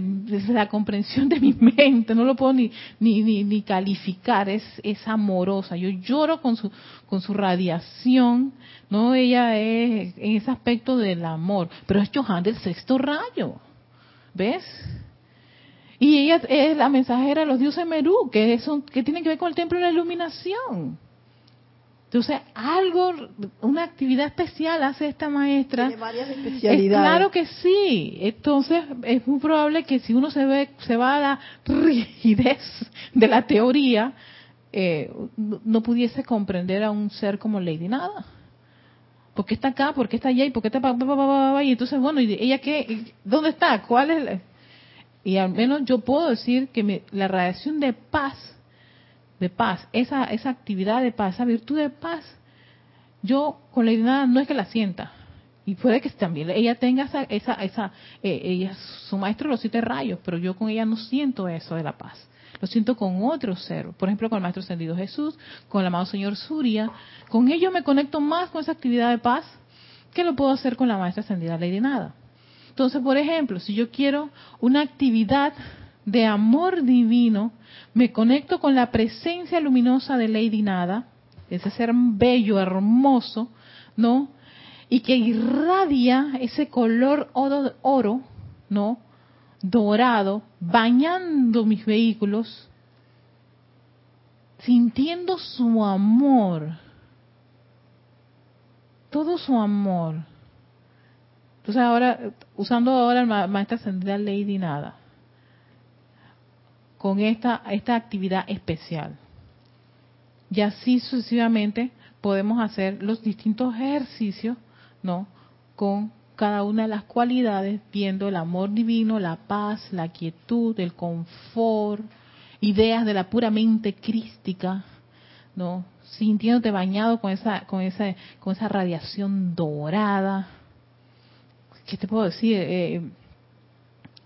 la comprensión de mi mente, no lo puedo ni, ni, ni, calificar, es, es amorosa. Yo lloro con su, con su radiación, ¿no? Ella es en ese aspecto del amor, pero es Johan del sexto rayo, ¿ves? Y ella es la mensajera de los dioses Merú, que, son, que tiene que ver con el templo de la iluminación. Entonces, algo, una actividad especial hace esta maestra. Tiene varias especialidades. claro que sí. Entonces, es muy probable que si uno se ve, se va a la rigidez de la teoría, eh, no pudiese comprender a un ser como Lady Nada. ¿Por qué está acá? ¿Por qué está allá? ¿Y por qué está...? Y entonces, bueno, ¿y ella qué? ¿Dónde está? ¿Cuál es? Y al menos yo puedo decir que la radiación de paz de paz, esa, esa actividad de paz, esa virtud de paz, yo con la nada no es que la sienta. Y puede que también ella tenga esa, esa, esa eh, ella, su maestro los siete rayos, pero yo con ella no siento eso de la paz. Lo siento con otro ser, por ejemplo con el maestro ascendido Jesús, con el amado señor Surya. Con ellos me conecto más con esa actividad de paz que lo puedo hacer con la maestra ascendida Lady Nada. Entonces, por ejemplo, si yo quiero una actividad de amor divino, me conecto con la presencia luminosa de Lady Nada, ese ser bello, hermoso, ¿no? Y que irradia ese color oro, ¿no? Dorado, bañando mis vehículos, sintiendo su amor, todo su amor. Entonces ahora, usando ahora el maestra ascendida Lady Nada, con esta, esta actividad especial. Y así sucesivamente podemos hacer los distintos ejercicios, ¿no? Con cada una de las cualidades, viendo el amor divino, la paz, la quietud, el confort, ideas de la pura mente crística, ¿no? Sintiéndote bañado con esa, con esa, con esa radiación dorada. ¿Qué te puedo decir? Eh,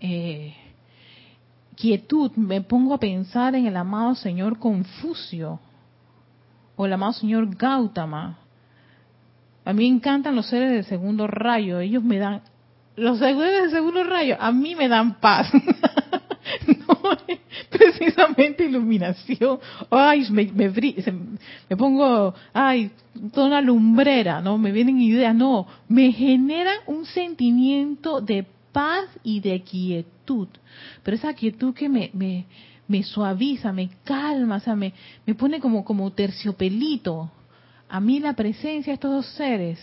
eh, quietud me pongo a pensar en el amado señor Confucio o el amado señor Gautama. A mí me encantan los seres del segundo rayo, ellos me dan, los seres del segundo rayo, a mí me dan paz. no precisamente iluminación. Ay, me, me, pongo, ay, toda una lumbrera, ¿no? Me vienen ideas, no. Me genera un sentimiento de paz y de quietud. Pero esa quietud que me, me, me suaviza, me calma, o sea, me, me pone como, como terciopelito. A mí la presencia de estos dos seres,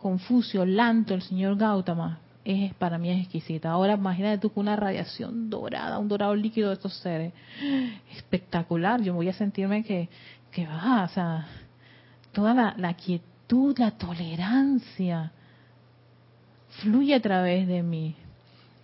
Confucio, Lanto, el señor Gautama, es para mí es exquisita. Ahora imagínate tú con una radiación dorada, un dorado líquido de estos seres. Espectacular. Yo voy a sentirme que, que va, o sea, toda la, la quietud, la tolerancia fluye a través de mí.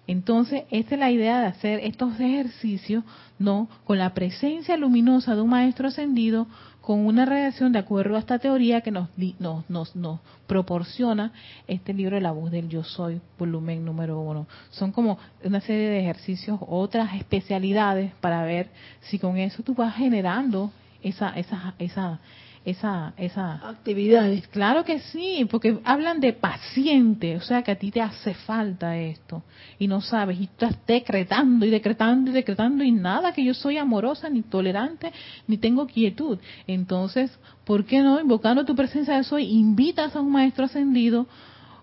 Entonces, esta es la idea de hacer estos ejercicios, ¿no? Con la presencia luminosa de un maestro ascendido, con una radiación de acuerdo a esta teoría que nos, nos, nos, nos proporciona este libro de la voz del yo soy, volumen número uno. Son como una serie de ejercicios, otras especialidades para ver si con eso tú vas generando esa, esa, esa, esa, esa actividades. Claro que sí, porque hablan de paciente, o sea que a ti te hace falta esto y no sabes y estás decretando y decretando y decretando y nada que yo soy amorosa ni tolerante ni tengo quietud. Entonces, ¿por qué no invocando tu presencia de soy invitas a un maestro ascendido,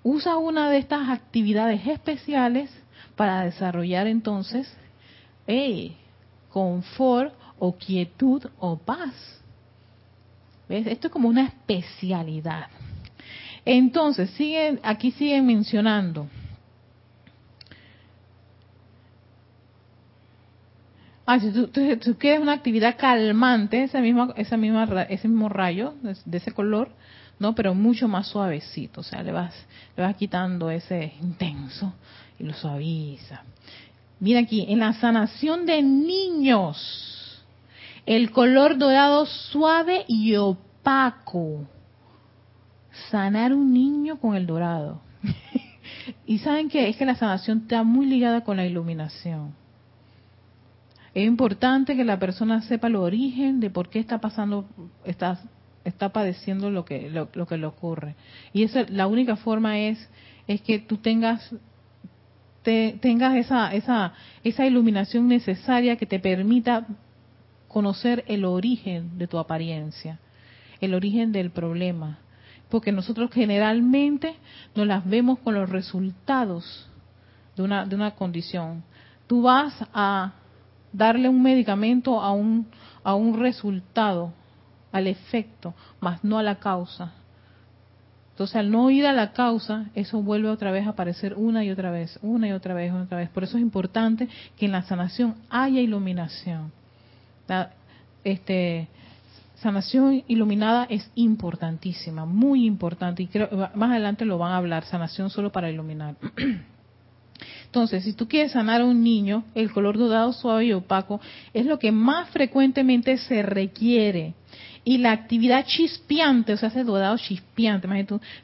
usa una de estas actividades especiales para desarrollar entonces hey, confort o quietud o paz? Esto es como una especialidad. Entonces, siguen, aquí siguen mencionando. Ah, si tú, quieres una actividad calmante, esa misma, esa misma, ese mismo rayo de, ese color, no, pero mucho más suavecito, o sea, le vas, le vas quitando ese intenso y lo suaviza. Mira aquí, en la sanación de niños, el color dorado suave y opaco. Sanar un niño con el dorado. y saben que es que la sanación está muy ligada con la iluminación. Es importante que la persona sepa el origen de por qué está pasando, está está padeciendo lo que lo, que le ocurre. Y eso, la única forma es es que tú tengas tengas esa esa esa iluminación necesaria que te permita conocer el origen de tu apariencia, el origen del problema, porque nosotros generalmente nos las vemos con los resultados de una de una condición. Tú vas a darle un medicamento a un a un resultado al efecto, más no a la causa. Entonces, al no ir a la causa, eso vuelve otra vez a aparecer una y otra vez, una y otra vez, otra vez. Por eso es importante que en la sanación haya iluminación. La, este, sanación iluminada es importantísima, muy importante, y creo más adelante lo van a hablar, sanación solo para iluminar. Entonces, si tú quieres sanar a un niño, el color dorado, suave y opaco es lo que más frecuentemente se requiere y la actividad chispeante, o sea, ese dorado chispeante,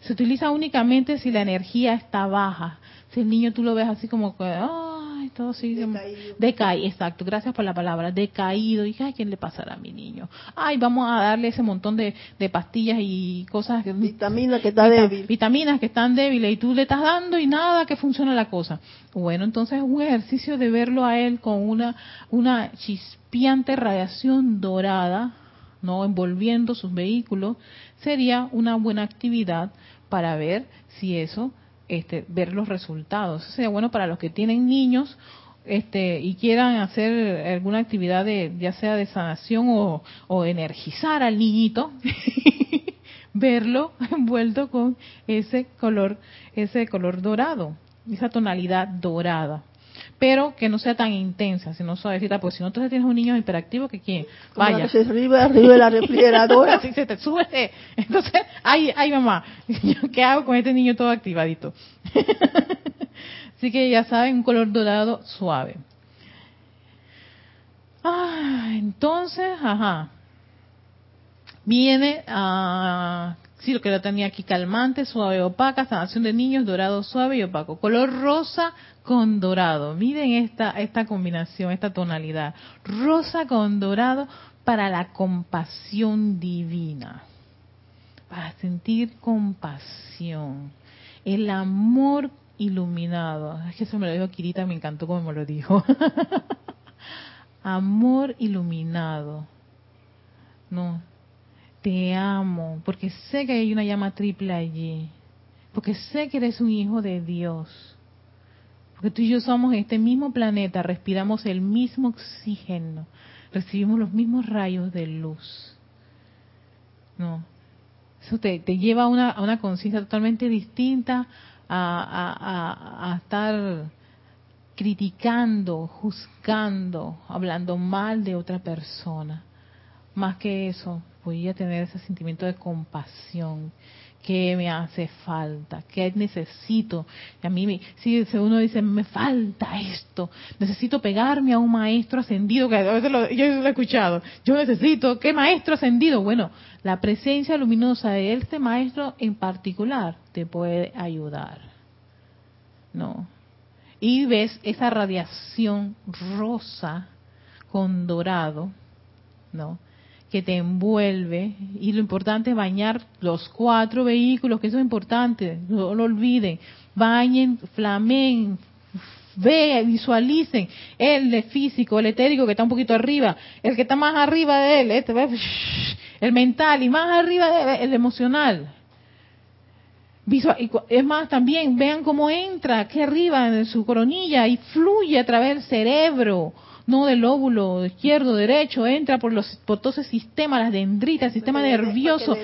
se utiliza únicamente si la energía está baja. Si el niño tú lo ves así como que, ay, todo así, decaído. decae, exacto, gracias por la palabra, decaído, y ay, ¿qué le pasará a mi niño? Ay, vamos a darle ese montón de, pastillas y cosas. Vitaminas que está débil. Vitaminas que están débiles y tú le estás dando y nada que funciona la cosa. Bueno, entonces es un ejercicio de verlo a él con una, una chispeante radiación dorada, no envolviendo sus vehículos, sería una buena actividad para ver si eso, este, ver los resultados. sería bueno para los que tienen niños este, y quieran hacer alguna actividad de, ya sea de sanación o, o energizar al niñito, verlo envuelto con ese color, ese color dorado, esa tonalidad dorada pero que no sea tan intensa, sino suavecita, porque si no, entonces tienes un niño hiperactivo que quién, vaya. se arriba, arriba de la refrigeradora. se te sube. Entonces, ay, ay mamá, ¿qué hago con este niño todo activadito? Así que ya saben, un color dorado suave. Ah, entonces, ajá. Viene a sí, lo que lo tenía aquí, calmante, suave, opaca, sanación de niños, dorado, suave y opaco. Color rosa con dorado. Miren esta, esta combinación, esta tonalidad. Rosa con dorado para la compasión divina. Para sentir compasión. El amor iluminado. Es que eso me lo dijo Kirita, me encantó como me lo dijo. amor iluminado. No, te amo, porque sé que hay una llama triple allí, porque sé que eres un hijo de Dios, porque tú y yo somos en este mismo planeta, respiramos el mismo oxígeno, recibimos los mismos rayos de luz. No, eso te, lleva a una, una conciencia totalmente distinta a, a estar criticando, juzgando, hablando mal de otra persona. Más que eso, voy a tener ese sentimiento de compasión que me hace falta, que necesito. Y a mí, me, si uno dice, me falta esto, necesito pegarme a un maestro ascendido, que a veces lo, yo lo he escuchado, yo necesito, ¿qué maestro ascendido? Bueno, la presencia luminosa de este maestro en particular te puede ayudar. ¿No? Y ves esa radiación rosa con dorado, ¿no? Que te envuelve y lo importante es bañar los cuatro vehículos, que eso es importante, no lo olviden, bañen, flamen, vean, visualicen el físico, el etérico que está un poquito arriba, el que está más arriba de él, este, el mental y más arriba de él, el emocional. Es más, también vean cómo entra aquí arriba en su coronilla y fluye a través del cerebro no del óvulo izquierdo, derecho, entra por los por todo ese sistema, las dendritas, el sistema nervioso,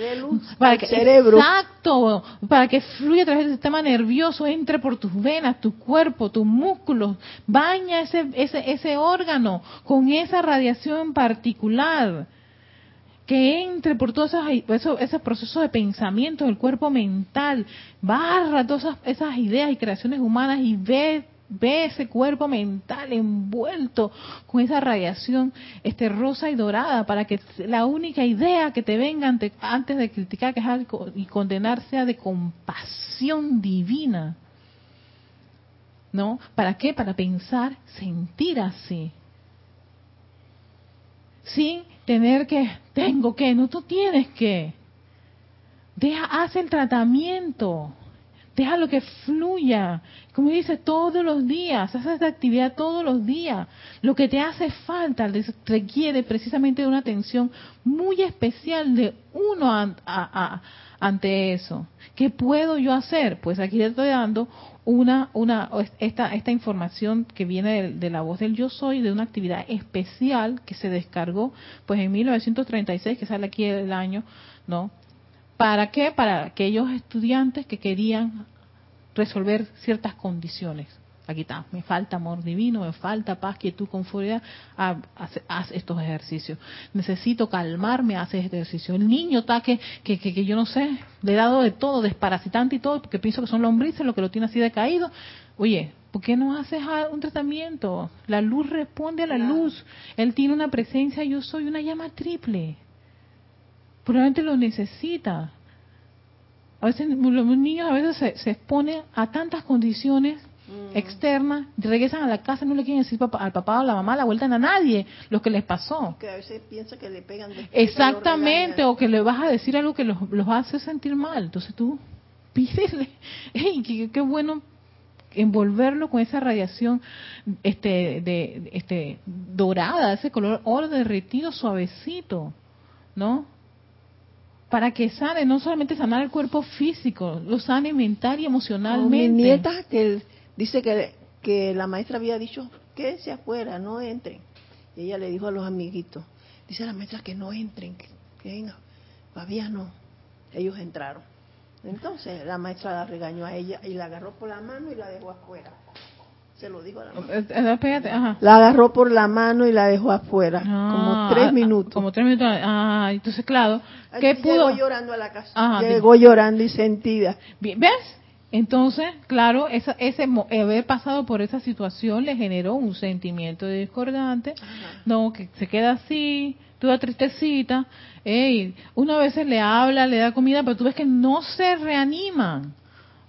para que, cerebro. exacto, para que fluya a través del sistema nervioso, entre por tus venas, tu cuerpo, tus músculos, baña ese ese ese órgano con esa radiación particular que entre por todos esos, esos, procesos de pensamiento del cuerpo mental, barra todas esas, esas ideas y creaciones humanas y ve ve ese cuerpo mental envuelto con esa radiación este rosa y dorada para que la única idea que te venga antes de criticar y condenar sea de compasión divina. ¿No? ¿Para qué? Para pensar, sentir así. Sin tener que, tengo que, no, tú tienes que. Deja, haz el tratamiento. Déjalo que fluya. Como dice, todos los días, haz esta actividad todos los días. Lo que te hace falta requiere precisamente de una atención muy especial de uno ante eso. ¿Qué puedo yo hacer? Pues aquí le estoy dando una, una, esta, esta información que viene de, la voz del yo soy, de una actividad especial que se descargó, pues en 1936, que sale aquí el año, ¿no? ¿Para qué? Para aquellos estudiantes que querían resolver ciertas condiciones. Aquí está, me falta amor divino, me falta paz, quietud, conformidad, haz, haz, estos ejercicios. Necesito calmarme, haz este ejercicio. El niño está que, que, que, yo no sé, le he dado de todo, desparasitante y todo, porque pienso que son lombrices lo que lo tiene así decaído. Oye, ¿por qué no haces un tratamiento? La luz responde a la luz. Él tiene una presencia, yo soy una llama triple. Probablemente lo necesita. A veces los niños a veces se, se exponen a tantas condiciones mm. externas, regresan a la casa, no le quieren decir al papá o a la mamá, la vuelta a nadie lo que les pasó. Que a veces piensa que le pegan. Exactamente, o que le vas a decir algo que los, los hace sentir mal. Entonces tú pídele, hey, qué, bueno envolverlo con esa radiación este de este dorada ese color oro derretido suavecito no para que sane, no solamente sanar el cuerpo físico, lo sane mental y emocionalmente. mi nieta que dice que, que la maestra había dicho, quédense afuera, no entren. Y ella le dijo a los amiguitos, dice la maestra que no entren, que, venga, todavía no. Ellos entraron. Entonces la maestra la regañó a ella y la agarró por la mano y la dejó afuera. Se lo dijo a la eh, eh, La agarró por la mano y la dejó afuera, como ah, tres minutos. Como tres minutos. Ah, entonces, claro, ¿qué pudo? Llegó llorando a la casa. Llegó llorando y sentida. ¿Ves? Entonces, claro, esa, ese haber pasado por esa situación le generó un sentimiento discordante, no, que se queda así, toda tristecita, ey, una vez le habla, le da comida, pero tú ves que no se reaniman.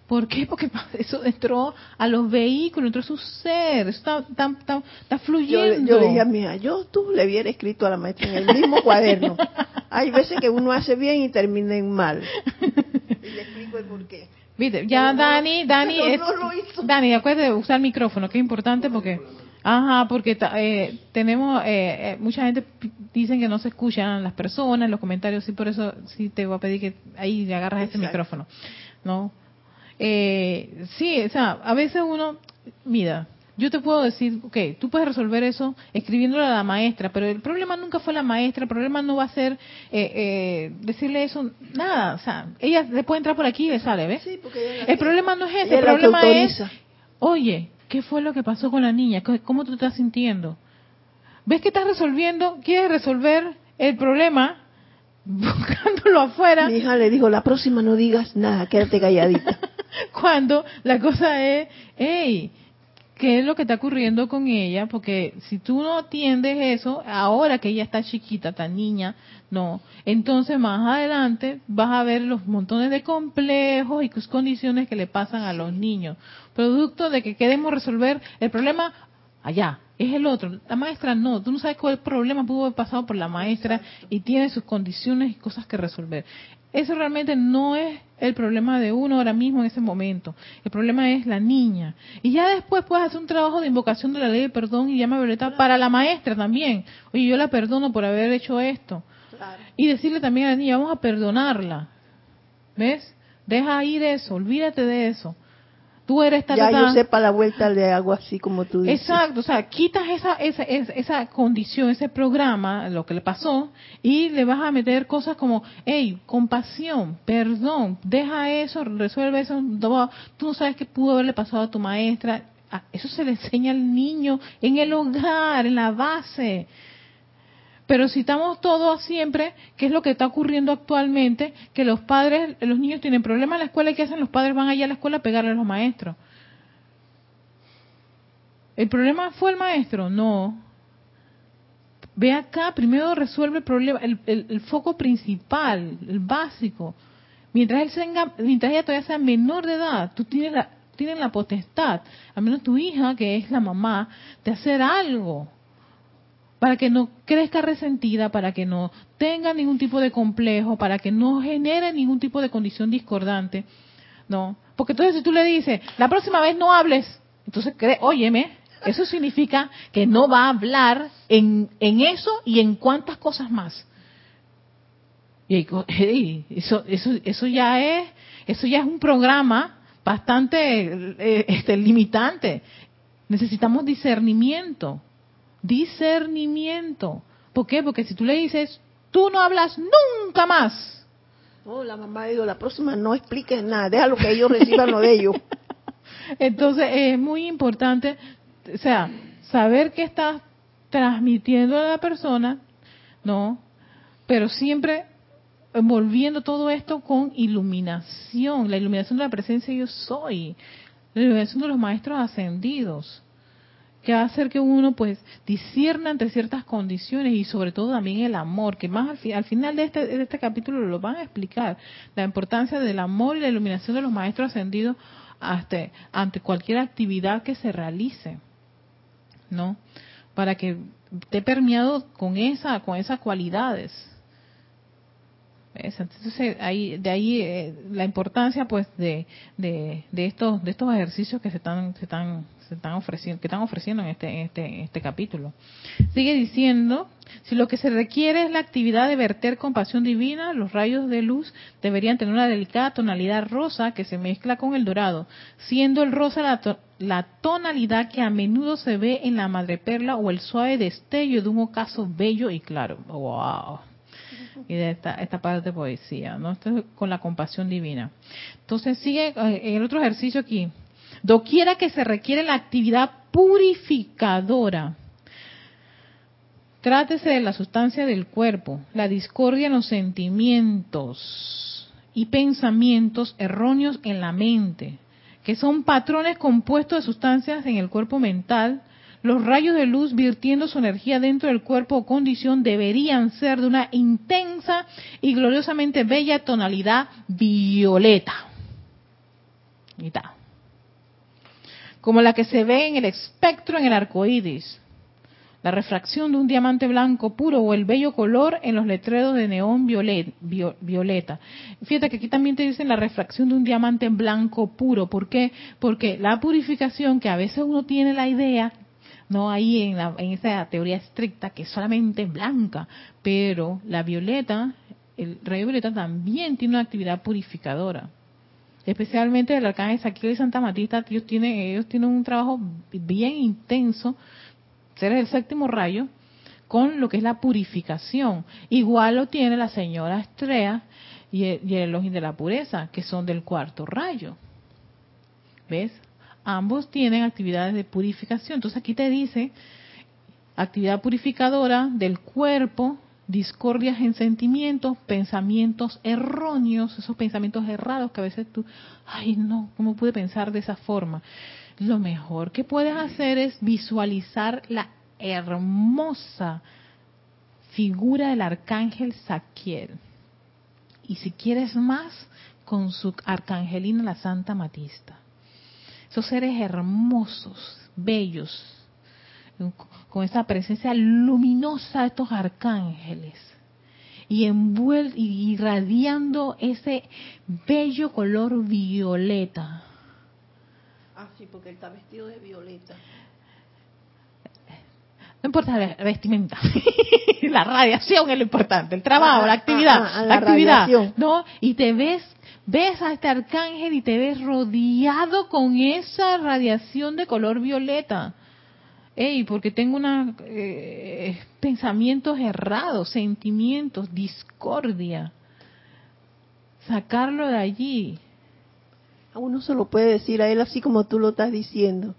¿Por qué? Porque eso entró a los vehículos, entró a su ser, está, está, está, fluyendo. Yo, le dije a mi hija, yo tú le hubiera escrito a la maestra en el mismo cuaderno. Hay veces que uno hace bien y termina en mal. Y le explico el por qué. Viste, ya Dani, Dani, Dani, acuérdate de usar el micrófono, que es importante porque, ajá, porque eh, tenemos, eh, eh, mucha gente dicen que no se escuchan las personas, los comentarios, y por eso sí te voy a pedir que ahí agarras este micrófono, ¿no? Eh, sí, o sea, a veces uno, mira, yo te puedo decir, ok, tú puedes resolver eso escribiéndole a la maestra, pero el problema nunca fue la maestra, el problema no va a ser eh, eh, decirle eso, nada, o sea, ella le puede entrar por aquí y le sale, ¿ves? el problema no es ese, el problema es, oye, ¿qué fue lo que pasó con la niña? ¿Cómo tú te estás sintiendo? ¿Ves que estás resolviendo? ¿Quieres resolver el problema? Buscándolo afuera. Mi hija le dijo, la próxima no digas nada, quédate calladita. Cuando la cosa es, hey, ¿qué es lo que está ocurriendo con ella? Porque si tú no atiendes eso, ahora que ella está chiquita, tan niña, no. Entonces más adelante vas a ver los montones de complejos y condiciones que le pasan a los niños. Producto de que queremos resolver el problema allá, es el otro. La maestra no, tú no sabes cuál problema pudo haber pasado por la maestra y tiene sus condiciones y cosas que resolver. Eso realmente no es el problema de uno ahora mismo en ese momento. El problema es la niña. Y ya después puedes hacer un trabajo de invocación de la ley de perdón y llama violeta para la maestra también. Oye, yo la perdono por haber hecho esto. Y decirle también a la niña, vamos a perdonarla. ¿Ves? Deja ir eso, olvídate de eso. Tú eres Ya yo sepa la vuelta de algo así como tú dices. Exacto, o sea, quitas esa, esa, esa, condición, ese programa, lo que le pasó, y le vas a meter cosas como, hey, compasión, perdón, deja eso, resuelve eso, tú no sabes qué pudo haberle pasado a tu maestra. Ah, eso se le enseña al niño en el hogar, en la base. Pero citamos todo siempre, que es lo que está ocurriendo actualmente, que los padres, los niños tienen problemas en la escuela y ¿qué hacen? Los padres van allá a la escuela a pegarle a los maestros. ¿El problema fue el maestro? No. Ve acá, primero resuelve el problema, el, foco principal, el básico. Mientras él tenga, mientras ella todavía sea menor de edad, tú tienes la, tienes la potestad, al menos tu hija, que es la mamá, de hacer algo para que no crezca resentida, para que no tenga ningún tipo de complejo, para que no genere ningún tipo de condición discordante, ¿no? Porque entonces si tú le dices, la próxima vez no hables, entonces, óyeme, eso significa que no va a hablar en, en eso y en cuántas cosas más. Y eso, eso, eso ya es, eso ya es un programa bastante eh, este, limitante. Necesitamos discernimiento, discernimiento. ¿Por qué? Porque si tú le dices, tú no hablas nunca más. No, la mamá dijo, la próxima no expliques nada, déjalo que ellos reciban lo de ellos. Entonces es muy importante, o sea, saber qué estás transmitiendo a la persona, ¿no? Pero siempre envolviendo todo esto con iluminación, la iluminación de la presencia yo soy, la iluminación de los maestros ascendidos, que va a hacer que uno pues discierna entre ciertas condiciones y sobre todo también el amor, que más al, final de este, de este capítulo lo van a explicar, la importancia del amor y la iluminación de los maestros ascendidos ante, ante cualquier actividad que se realice, ¿no? Para que esté permeado con esa, con esas cualidades. Entonces ahí, de ahí eh, la importancia pues de, de, de, estos de estos ejercicios que se están se están se están ofreciendo que están ofreciendo en este, en este en este capítulo. Sigue diciendo si lo que se requiere es la actividad de verter compasión divina, los rayos de luz deberían tener una delicada tonalidad rosa que se mezcla con el dorado, siendo el rosa la, la tonalidad que a menudo se ve en la madreperla o el suave destello de un ocaso bello y claro. ¡Wow! y de esta, esta parte de poesía, ¿no? Esto con la compasión divina. Entonces sigue eh, el otro ejercicio aquí. Doquiera que se requiere la actividad purificadora. Trátese de la sustancia del cuerpo, la discordia en los sentimientos y pensamientos erróneos en la mente, que son patrones compuestos de sustancias en el cuerpo mental, los rayos de luz virtiendo su energía dentro del cuerpo o condición deberían ser de una intensa y gloriosamente bella tonalidad violeta. Como la que se ve en el espectro en el arco iris. La refracción de un diamante blanco puro o el bello color en los letreros de neón violeta. Fíjate que aquí también te dicen la refracción de un diamante blanco puro. ¿Por qué? Porque la purificación, que a veces uno tiene la idea no ahí en, en esa teoría estricta que es solamente blanca, pero la violeta, el rayo violeta también tiene una actividad purificadora. Especialmente el arcángel Saquiel y Santa Matista, ellos tienen, ellos tienen un trabajo bien intenso, ser el séptimo rayo, con lo que es la purificación. Igual lo tiene la señora Estrella y el, y de la pureza, que son del cuarto rayo. ¿Ves? ambos tienen actividades de purificación. Entonces aquí te dice actividad purificadora del cuerpo, discordias en sentimientos, pensamientos erróneos, esos pensamientos errados que a veces tú, ay no, ¿cómo pude pensar de esa forma? Lo mejor que puedes hacer es visualizar la hermosa figura del arcángel Saquiel. Y si quieres más, con su arcangelina la Santa Matista esos seres hermosos, bellos, con esa presencia luminosa de estos arcángeles y envuelto y irradiando ese bello color violeta. Ah, sí, porque él está vestido de violeta. No importa la vestimenta, la radiación es lo importante, el trabajo, la actividad, ah, ah, la, actividad, ¿no? Y te ves ves a este arcángel y te ves rodeado con esa radiación de color violeta. Ey, porque tengo una eh, pensamientos errados, sentimientos, discordia. Sacarlo de allí. A uno se lo puede decir a él así como tú lo estás diciendo.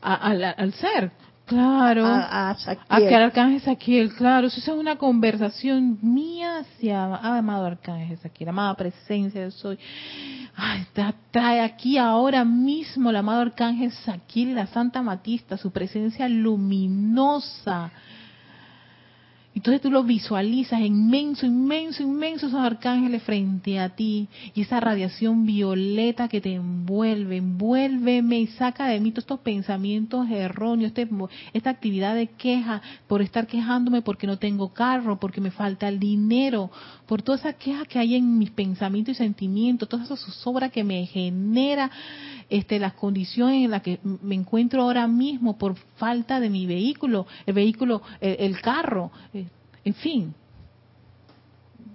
al ser, Claro, a, a, aquel arcángel Saquiel, claro, eso es una conversación mía hacia amado arcángel Saquiel, amada presencia de soy. Ay, trae aquí ahora mismo el amado arcángel Saquiel, la Santa Matista, su presencia luminosa. Entonces tú lo visualizas inmenso, inmenso, inmenso esos arcángeles frente a ti y esa radiación violeta que te envuelve, envuélveme y saca de mí todos estos pensamientos erróneos, este, esta actividad de queja por estar quejándome porque no tengo carro, porque me falta el dinero, por toda esa queja que hay en mis pensamientos y sentimientos, toda esa zozobra que me genera este, las condiciones en las que me encuentro ahora mismo por falta de mi vehículo, el vehículo, el, carro, eh, en fin,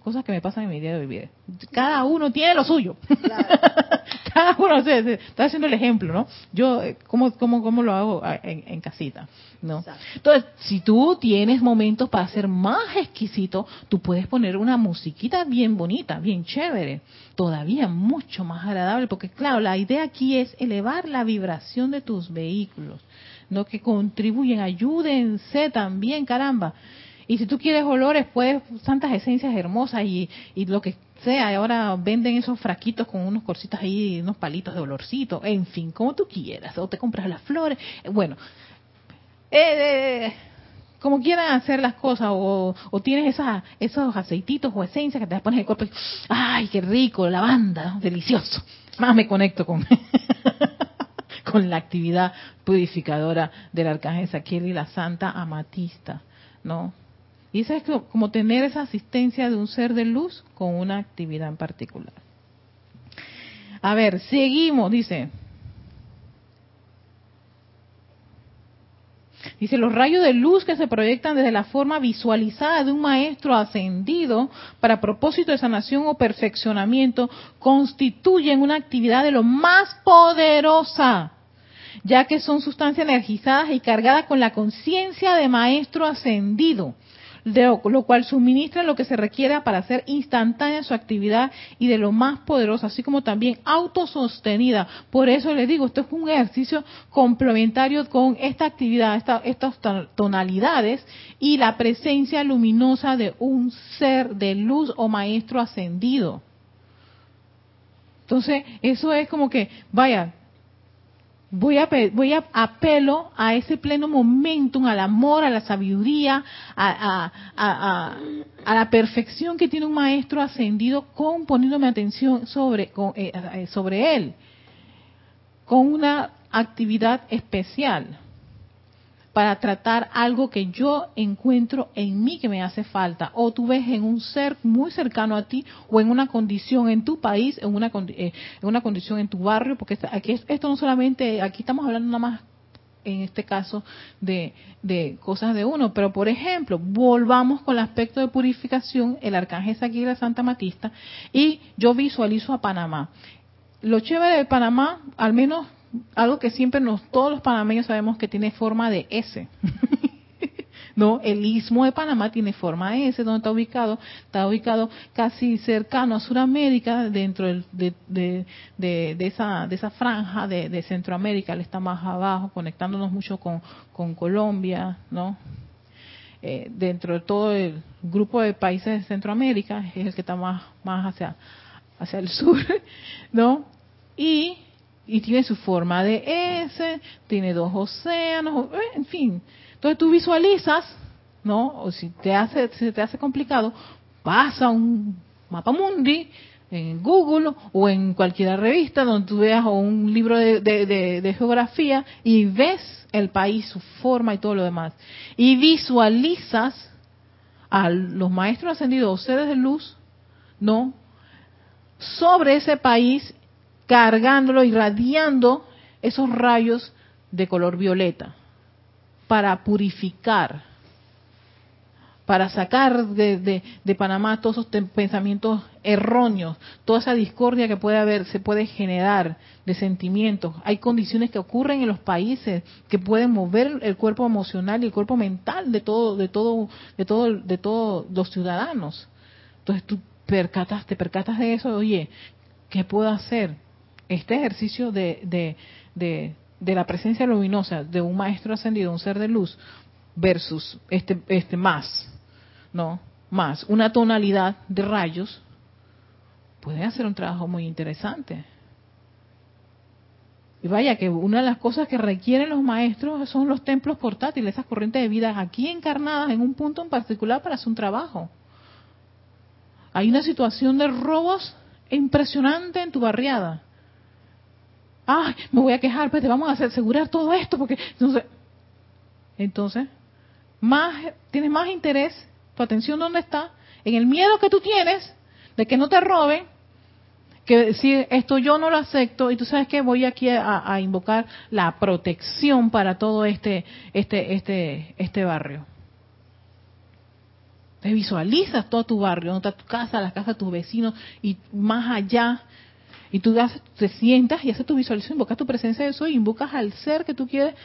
cosas que me pasan en mi día de vivir. Cada uno tiene lo suyo. Cada uno, está haciendo el ejemplo, ¿no? Yo, eh, ¿cómo, cómo, cómo lo hago ah, en, casita? ¿no? Entonces, si tú tienes momentos para ser más exquisito, tú puedes poner una musiquita bien bonita, bien chévere, todavía mucho más agradable, porque claro, la idea aquí es elevar la vibración de tus vehículos, ¿no? Que contribuyen, ayúdense también, caramba. Y si tú quieres olores, puedes tantas esencias hermosas y, y lo que sea. ahora venden esos fraquitos con unos corcitos ahí, unos palitos de olorcito. En fin, como tú quieras. O te compras las flores. Bueno, eh, eh, como quieran hacer las cosas. O, tienes esas, esos aceititos o esencias que te pones en el cuerpo. ¡Ay, qué rico! Lavanda, delicioso. Más me conecto con... con la actividad purificadora del arcángel Saquiel y la santa amatista, ¿no? Y eso es como tener esa asistencia de un ser de luz con una actividad en particular. A ver, seguimos, dice. Dice, los rayos de luz que se proyectan desde la forma visualizada de un maestro ascendido para propósito de sanación o perfeccionamiento constituyen una actividad de lo más poderosa, ya que son sustancias energizadas y cargadas con la conciencia de maestro ascendido de lo cual suministra lo que se requiera para hacer instantánea su actividad y de lo más poderoso, así como también autosostenida. Por eso les digo, esto es un ejercicio complementario con esta actividad, estas tonalidades y la presencia luminosa de un ser de luz o maestro ascendido. Entonces, eso es como que, vaya, voy a, voy a apelo a ese pleno momentum, al amor, a la sabiduría, a, la perfección que tiene un maestro ascendido con poniéndome atención sobre, eh, eh, sobre él, con una actividad especial para tratar algo que yo encuentro en mí que me hace falta. O tú ves en un ser muy cercano a ti o en una condición en tu país, en una, eh, en una condición en tu barrio, porque aquí esto no solamente, aquí estamos hablando nada más en este caso de, de, cosas de uno. Pero, por ejemplo, volvamos con el aspecto de purificación, el arcángel de Santa Matista, y yo visualizo a Panamá. Lo chévere de Panamá, al menos algo que siempre nos, todos los panameños sabemos que tiene forma de S. ¿No? El istmo de Panamá tiene forma de S, donde está ubicado, está ubicado casi cercano a Sudamérica, dentro de, de, esa, de esa franja de, Centroamérica, él está más abajo, conectándonos mucho con, Colombia, ¿no? Eh, dentro de todo el grupo de países de Centroamérica, es el que está más, más hacia, hacia el sur, ¿no? Y y tiene su forma de S, tiene dos océanos, eh, en fin. Entonces tú visualizas, ¿no? O si te hace, si te hace complicado, pasa un mapa mundi en Google o en cualquier revista donde tú veas o un libro de, de, geografía y ves el país, su forma y todo lo demás. Y visualizas a los maestros ascendidos o seres de luz, ¿no? Sobre ese país cargándolo, irradiando esos rayos de color violeta para purificar, para sacar de, Panamá todos esos pensamientos erróneos, toda esa discordia que puede haber, se puede generar de sentimientos. Hay condiciones que ocurren en los países que pueden mover el cuerpo emocional y el cuerpo mental de todo, de todo, de todo, de todos los ciudadanos. Entonces tú percatas, te percatas de eso, oye, ¿qué puedo hacer? Este ejercicio de, de, la presencia luminosa de un maestro ascendido, un ser de luz, versus este, este más, ¿no? Más una tonalidad de rayos, puede hacer un trabajo muy interesante. Y vaya que una de las cosas que requieren los maestros son los templos portátiles, esas corrientes de vida aquí encarnadas en un punto en particular para hacer un trabajo. Hay una situación de robos impresionante en tu barriada. Ay, me voy a quejar, pues te vamos a asegurar todo esto porque entonces, entonces más tienes más interés, tu atención dónde está, en el miedo que tú tienes de que no te roben que decir esto yo no lo acepto y tú sabes que voy aquí a, invocar la protección para todo este este este este barrio te visualizas todo tu barrio, está tu casa, la casa de tus vecinos y más allá. Y tú te sientas y haces tu visualización, invocas tu presencia de eso y invocas al ser que tú quieres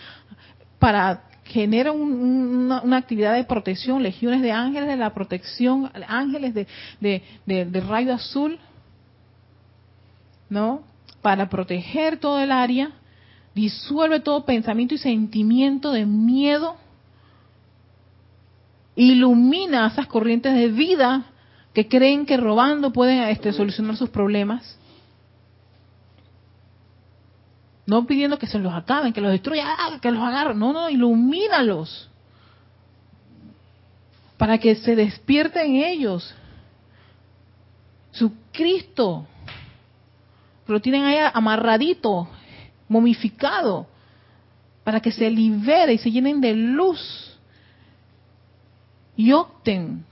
para generar una, actividad de protección, legiones de ángeles de la protección, ángeles de, de, de rayo azul, ¿no? Para proteger todo el área, disuelve todo pensamiento y sentimiento de miedo, ilumina esas corrientes de vida que creen que robando pueden este, solucionar sus problemas. No pidiendo que se los acaben, que los destruyan, ah, que los agarren. No, no, ilumínalos. Para que se despierten ellos. Su Cristo lo tienen ahí amarradito, momificado, para que se libere y se llenen de luz y opten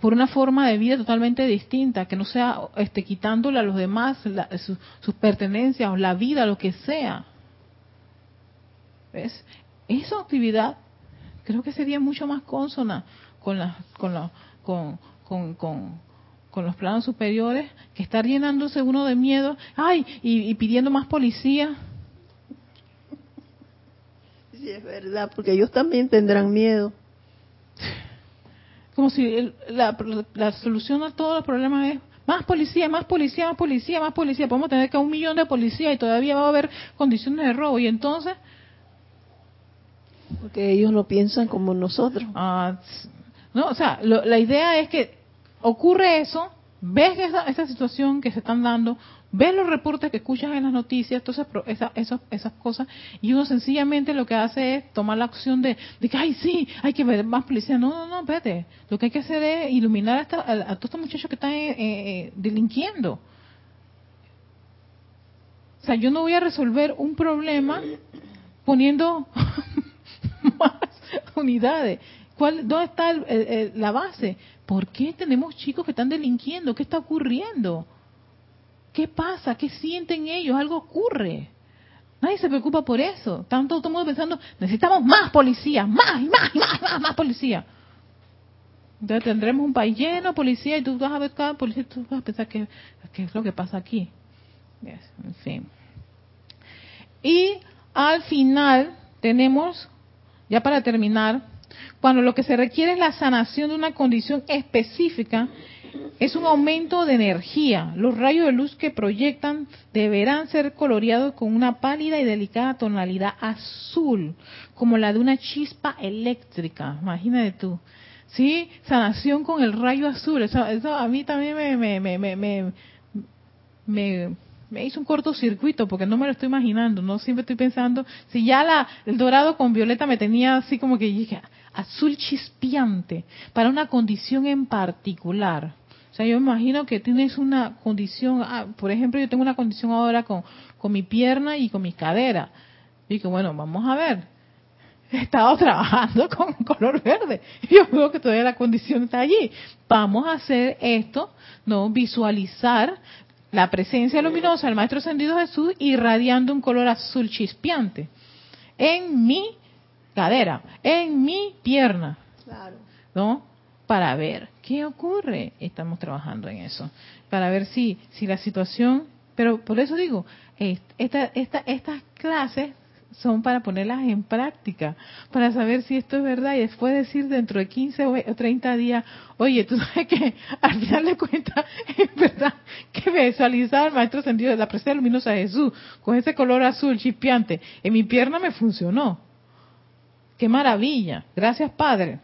por una forma de vida totalmente distinta, que no sea este, quitándole a los demás sus pertenencias o la vida, lo que sea. ¿Ves? Esa actividad creo que sería mucho más consona con, la, con, la, con, con con los planos superiores que estar llenándose uno de miedo, ay, y, pidiendo más policía. Sí, es verdad, porque ellos también tendrán miedo. Como si la, la, solución a todos los problemas es más policía, más policía, más policía, más policía. Podemos tener que un millón de policías y todavía va a haber condiciones de robo. Y entonces... Porque ellos no piensan como nosotros. Ah, no, o sea, la idea es que ocurre eso, ves esa, esa situación que se están dando, ves los reportes que escuchas en las noticias, todas esas, esas, cosas, y uno sencillamente lo que hace es tomar la acción de, de que, ay, sí, hay que ver más policía. No, no, no, vete. Lo que hay que hacer es iluminar a, a, todos estos muchachos que están eh, eh, delinquiendo. O sea, yo no voy a resolver un problema poniendo más unidades. ¿Cuál, ¿Dónde está la base? ¿Por qué tenemos chicos que están delinquiendo? ¿Qué está ocurriendo? ¿Qué pasa? ¿Qué sienten ellos? Algo ocurre. Nadie se preocupa por eso. Tanto todo el mundo pensando, necesitamos más policía, más más más, más, más policía. Entonces tendremos un país lleno de policía y tú vas a ver cada policía y tú vas a pensar qué, es lo que pasa aquí. en fin. Y al final tenemos, ya para terminar, cuando lo que se requiere es la sanación de una condición específica, es un aumento de energía. Los rayos de luz que proyectan deberán ser coloreados con una pálida y delicada tonalidad azul, como la de una chispa eléctrica. Imagínate tú. ¿Sí? Sanación con el rayo azul. Eso, a mí también me, me, me, me, me me hizo un cortocircuito porque no me lo estoy imaginando, no siempre estoy pensando, si ya la, el dorado con violeta me tenía así como que dije, azul chispeante, para una condición en particular. Sea, yo imagino que tienes una condición, ah, por ejemplo, yo tengo una condición ahora con, con mi pierna y con mi cadera. Y que bueno, vamos a ver. He estado trabajando con color verde. Yo veo que todavía la condición está allí. Vamos a hacer esto, ¿no? Visualizar la presencia luminosa del Maestro Ascendido Jesús irradiando un color azul chispeante en mi cadera, en mi pierna. Claro. ¿No? Para ver qué ocurre. Estamos trabajando en eso. Para ver si, si la situación. Pero por eso digo, esta, esta, estas clases son para ponerlas en práctica, para saber si esto es verdad y después decir dentro de 15 o 30 días, oye, tú sabes que al final de cuentas es verdad que visualizar el maestro sentido de la presencia luminosa de Jesús con ese color azul chispeante en mi pierna me funcionó. Qué maravilla. Gracias, Padre.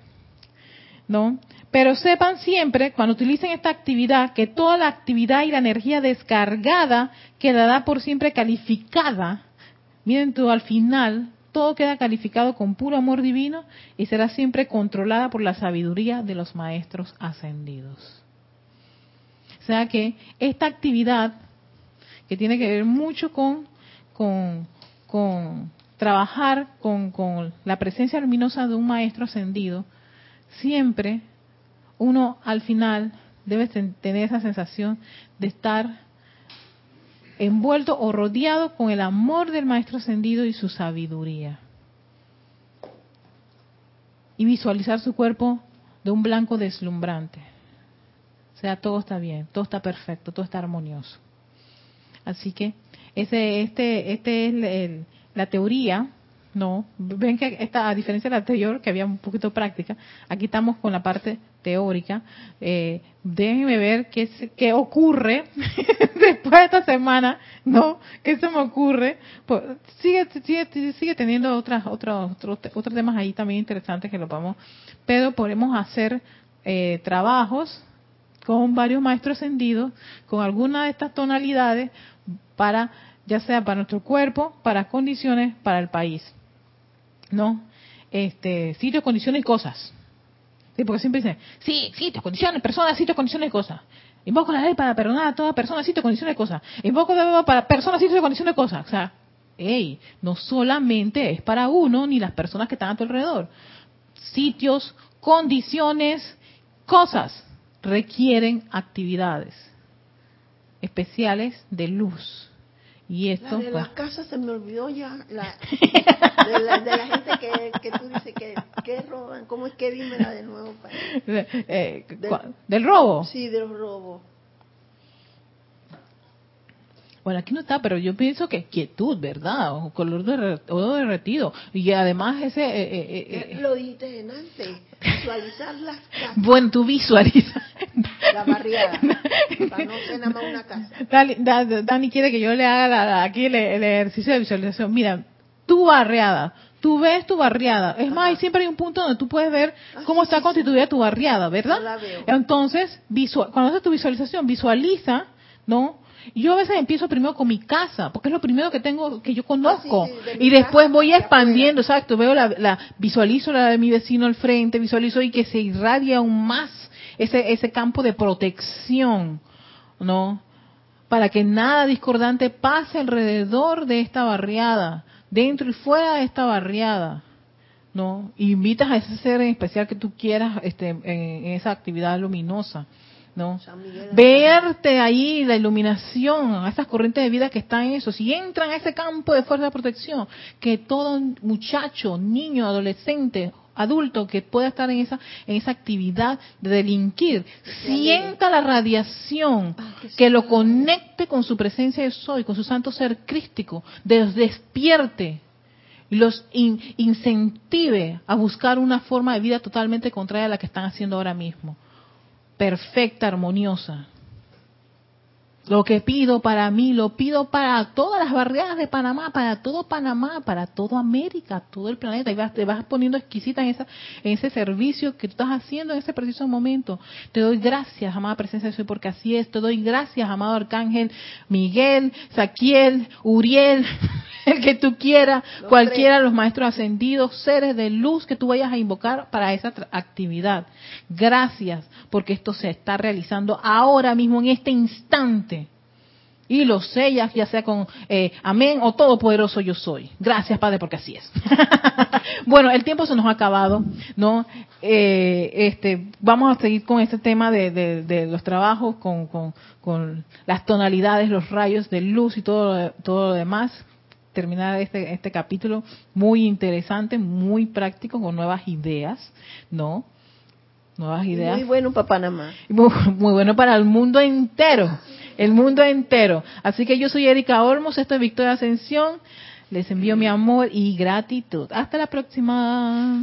¿no? Pero sepan siempre, cuando utilicen esta actividad, que toda la actividad y la energía descargada quedará por siempre calificada. Miren tú, al final, todo queda calificado con puro amor divino y será siempre controlada por la sabiduría de los maestros ascendidos. O sea que esta actividad, que tiene que ver mucho con, con, con trabajar con, con la presencia luminosa de un maestro ascendido, siempre uno al final debe tener esa sensación de estar envuelto o rodeado con el amor del Maestro Ascendido y su sabiduría. Y visualizar su cuerpo de un blanco deslumbrante. O sea, todo está bien, todo está perfecto, todo está armonioso. Así que ese, este, este es la teoría no, ven que esta, a diferencia de la anterior, que había un poquito práctica, aquí estamos con la parte teórica. Eh, déjenme ver qué, qué ocurre después de esta semana, ¿no? ¿Qué se me ocurre? Pues, sigue, sigue, sigue teniendo otras, otros, otros, otros temas ahí también interesantes que lo vamos, pero podemos hacer eh, trabajos con varios maestros ascendidos, con alguna de estas tonalidades, para, ya sea para nuestro cuerpo, para condiciones, para el país. ¿No? Este, sitios, condiciones y cosas. Sí, porque siempre dicen, sí, sitios, condiciones, personas, sitios, condiciones y cosas. Invoco la ley para perdonar a toda persona, sitios, condiciones y cosas. Invoco la ley para personas, sitios, condiciones y cosas. O sea, hey, no solamente es para uno ni las personas que están a tu alrededor. Sitios, condiciones, cosas requieren actividades especiales de luz. Y esto, de las casas se me olvidó ya, la, de, la, gente que, que, tú dices que, que, roban. ¿Cómo es que dímela de nuevo? Para... Eh, del, robo? Sí, del robo. Bueno, aquí no está, pero yo pienso que quietud, ¿verdad? O color de, o derretido. Y además ese... Eh, eh, eh, Lo dijiste antes, visualizar las casas. Bueno, tú visualizas. La barriada, para no ser nada más una casa. Dani, quiere que yo le haga aquí el, ejercicio de visualización. Mira, tu barriada, tú ves tu barriada. Es más, siempre hay un punto donde tú puedes ver ah, cómo está constituida tu barriada, ¿verdad? la veo. Entonces, visual, cuando haces tu visualización, visualiza, ¿no? Yo a veces empiezo primero con mi casa, porque es lo primero que tengo, que yo conozco. Ah, y después voy expandiendo, exacto, veo la, la, visualizo la de mi vecino al frente, visualizo y que se irradia aún más ese, ese campo de protección, ¿no? Para que nada discordante pase alrededor de esta barriada, dentro y fuera de esta barriada. ¿no? invitas a ese ser en especial que tú quieras este, en esa actividad luminosa. ¿No? Verte ahí la iluminación, a esas corrientes de vida que están en eso, si entran a ese campo de fuerza de protección, que todo muchacho, niño, adolescente, adulto que pueda estar en esa en esa actividad de delinquir sienta la radiación ah, que lo conecte con su presencia de soy, con su santo ser crístico, despierte y los incentive a buscar una forma de vida totalmente contraria a la que están haciendo ahora mismo perfecta, armoniosa. Lo que pido para mí, lo pido para todas las barriadas de Panamá, para todo Panamá, para toda América, todo el planeta. Y vas, te vas poniendo exquisita en, esa, en ese servicio que tú estás haciendo en ese preciso momento. Te doy gracias, amada presencia de Soy, porque así es. Te doy gracias, amado Arcángel Miguel, Saquiel, Uriel, el que tú quieras, cualquiera de los maestros ascendidos, seres de luz que tú vayas a invocar para esa actividad. Gracias, porque esto se está realizando ahora mismo, en este instante. Y lo sellas, ya sea con eh, amén o todopoderoso yo soy. Gracias, Padre, porque así es. bueno, el tiempo se nos ha acabado, ¿no? Eh, este, vamos a seguir con este tema de, los trabajos, con, con, las tonalidades, los rayos de luz y todo, todo lo demás terminar este, este capítulo muy interesante, muy práctico, con nuevas ideas, ¿no? Nuevas ideas. Muy bueno para Panamá. Muy, muy, bueno para el mundo entero, el mundo entero. Así que yo soy Erika Olmos, esto es Victoria Ascensión. Les envío mi amor y gratitud. Hasta la próxima.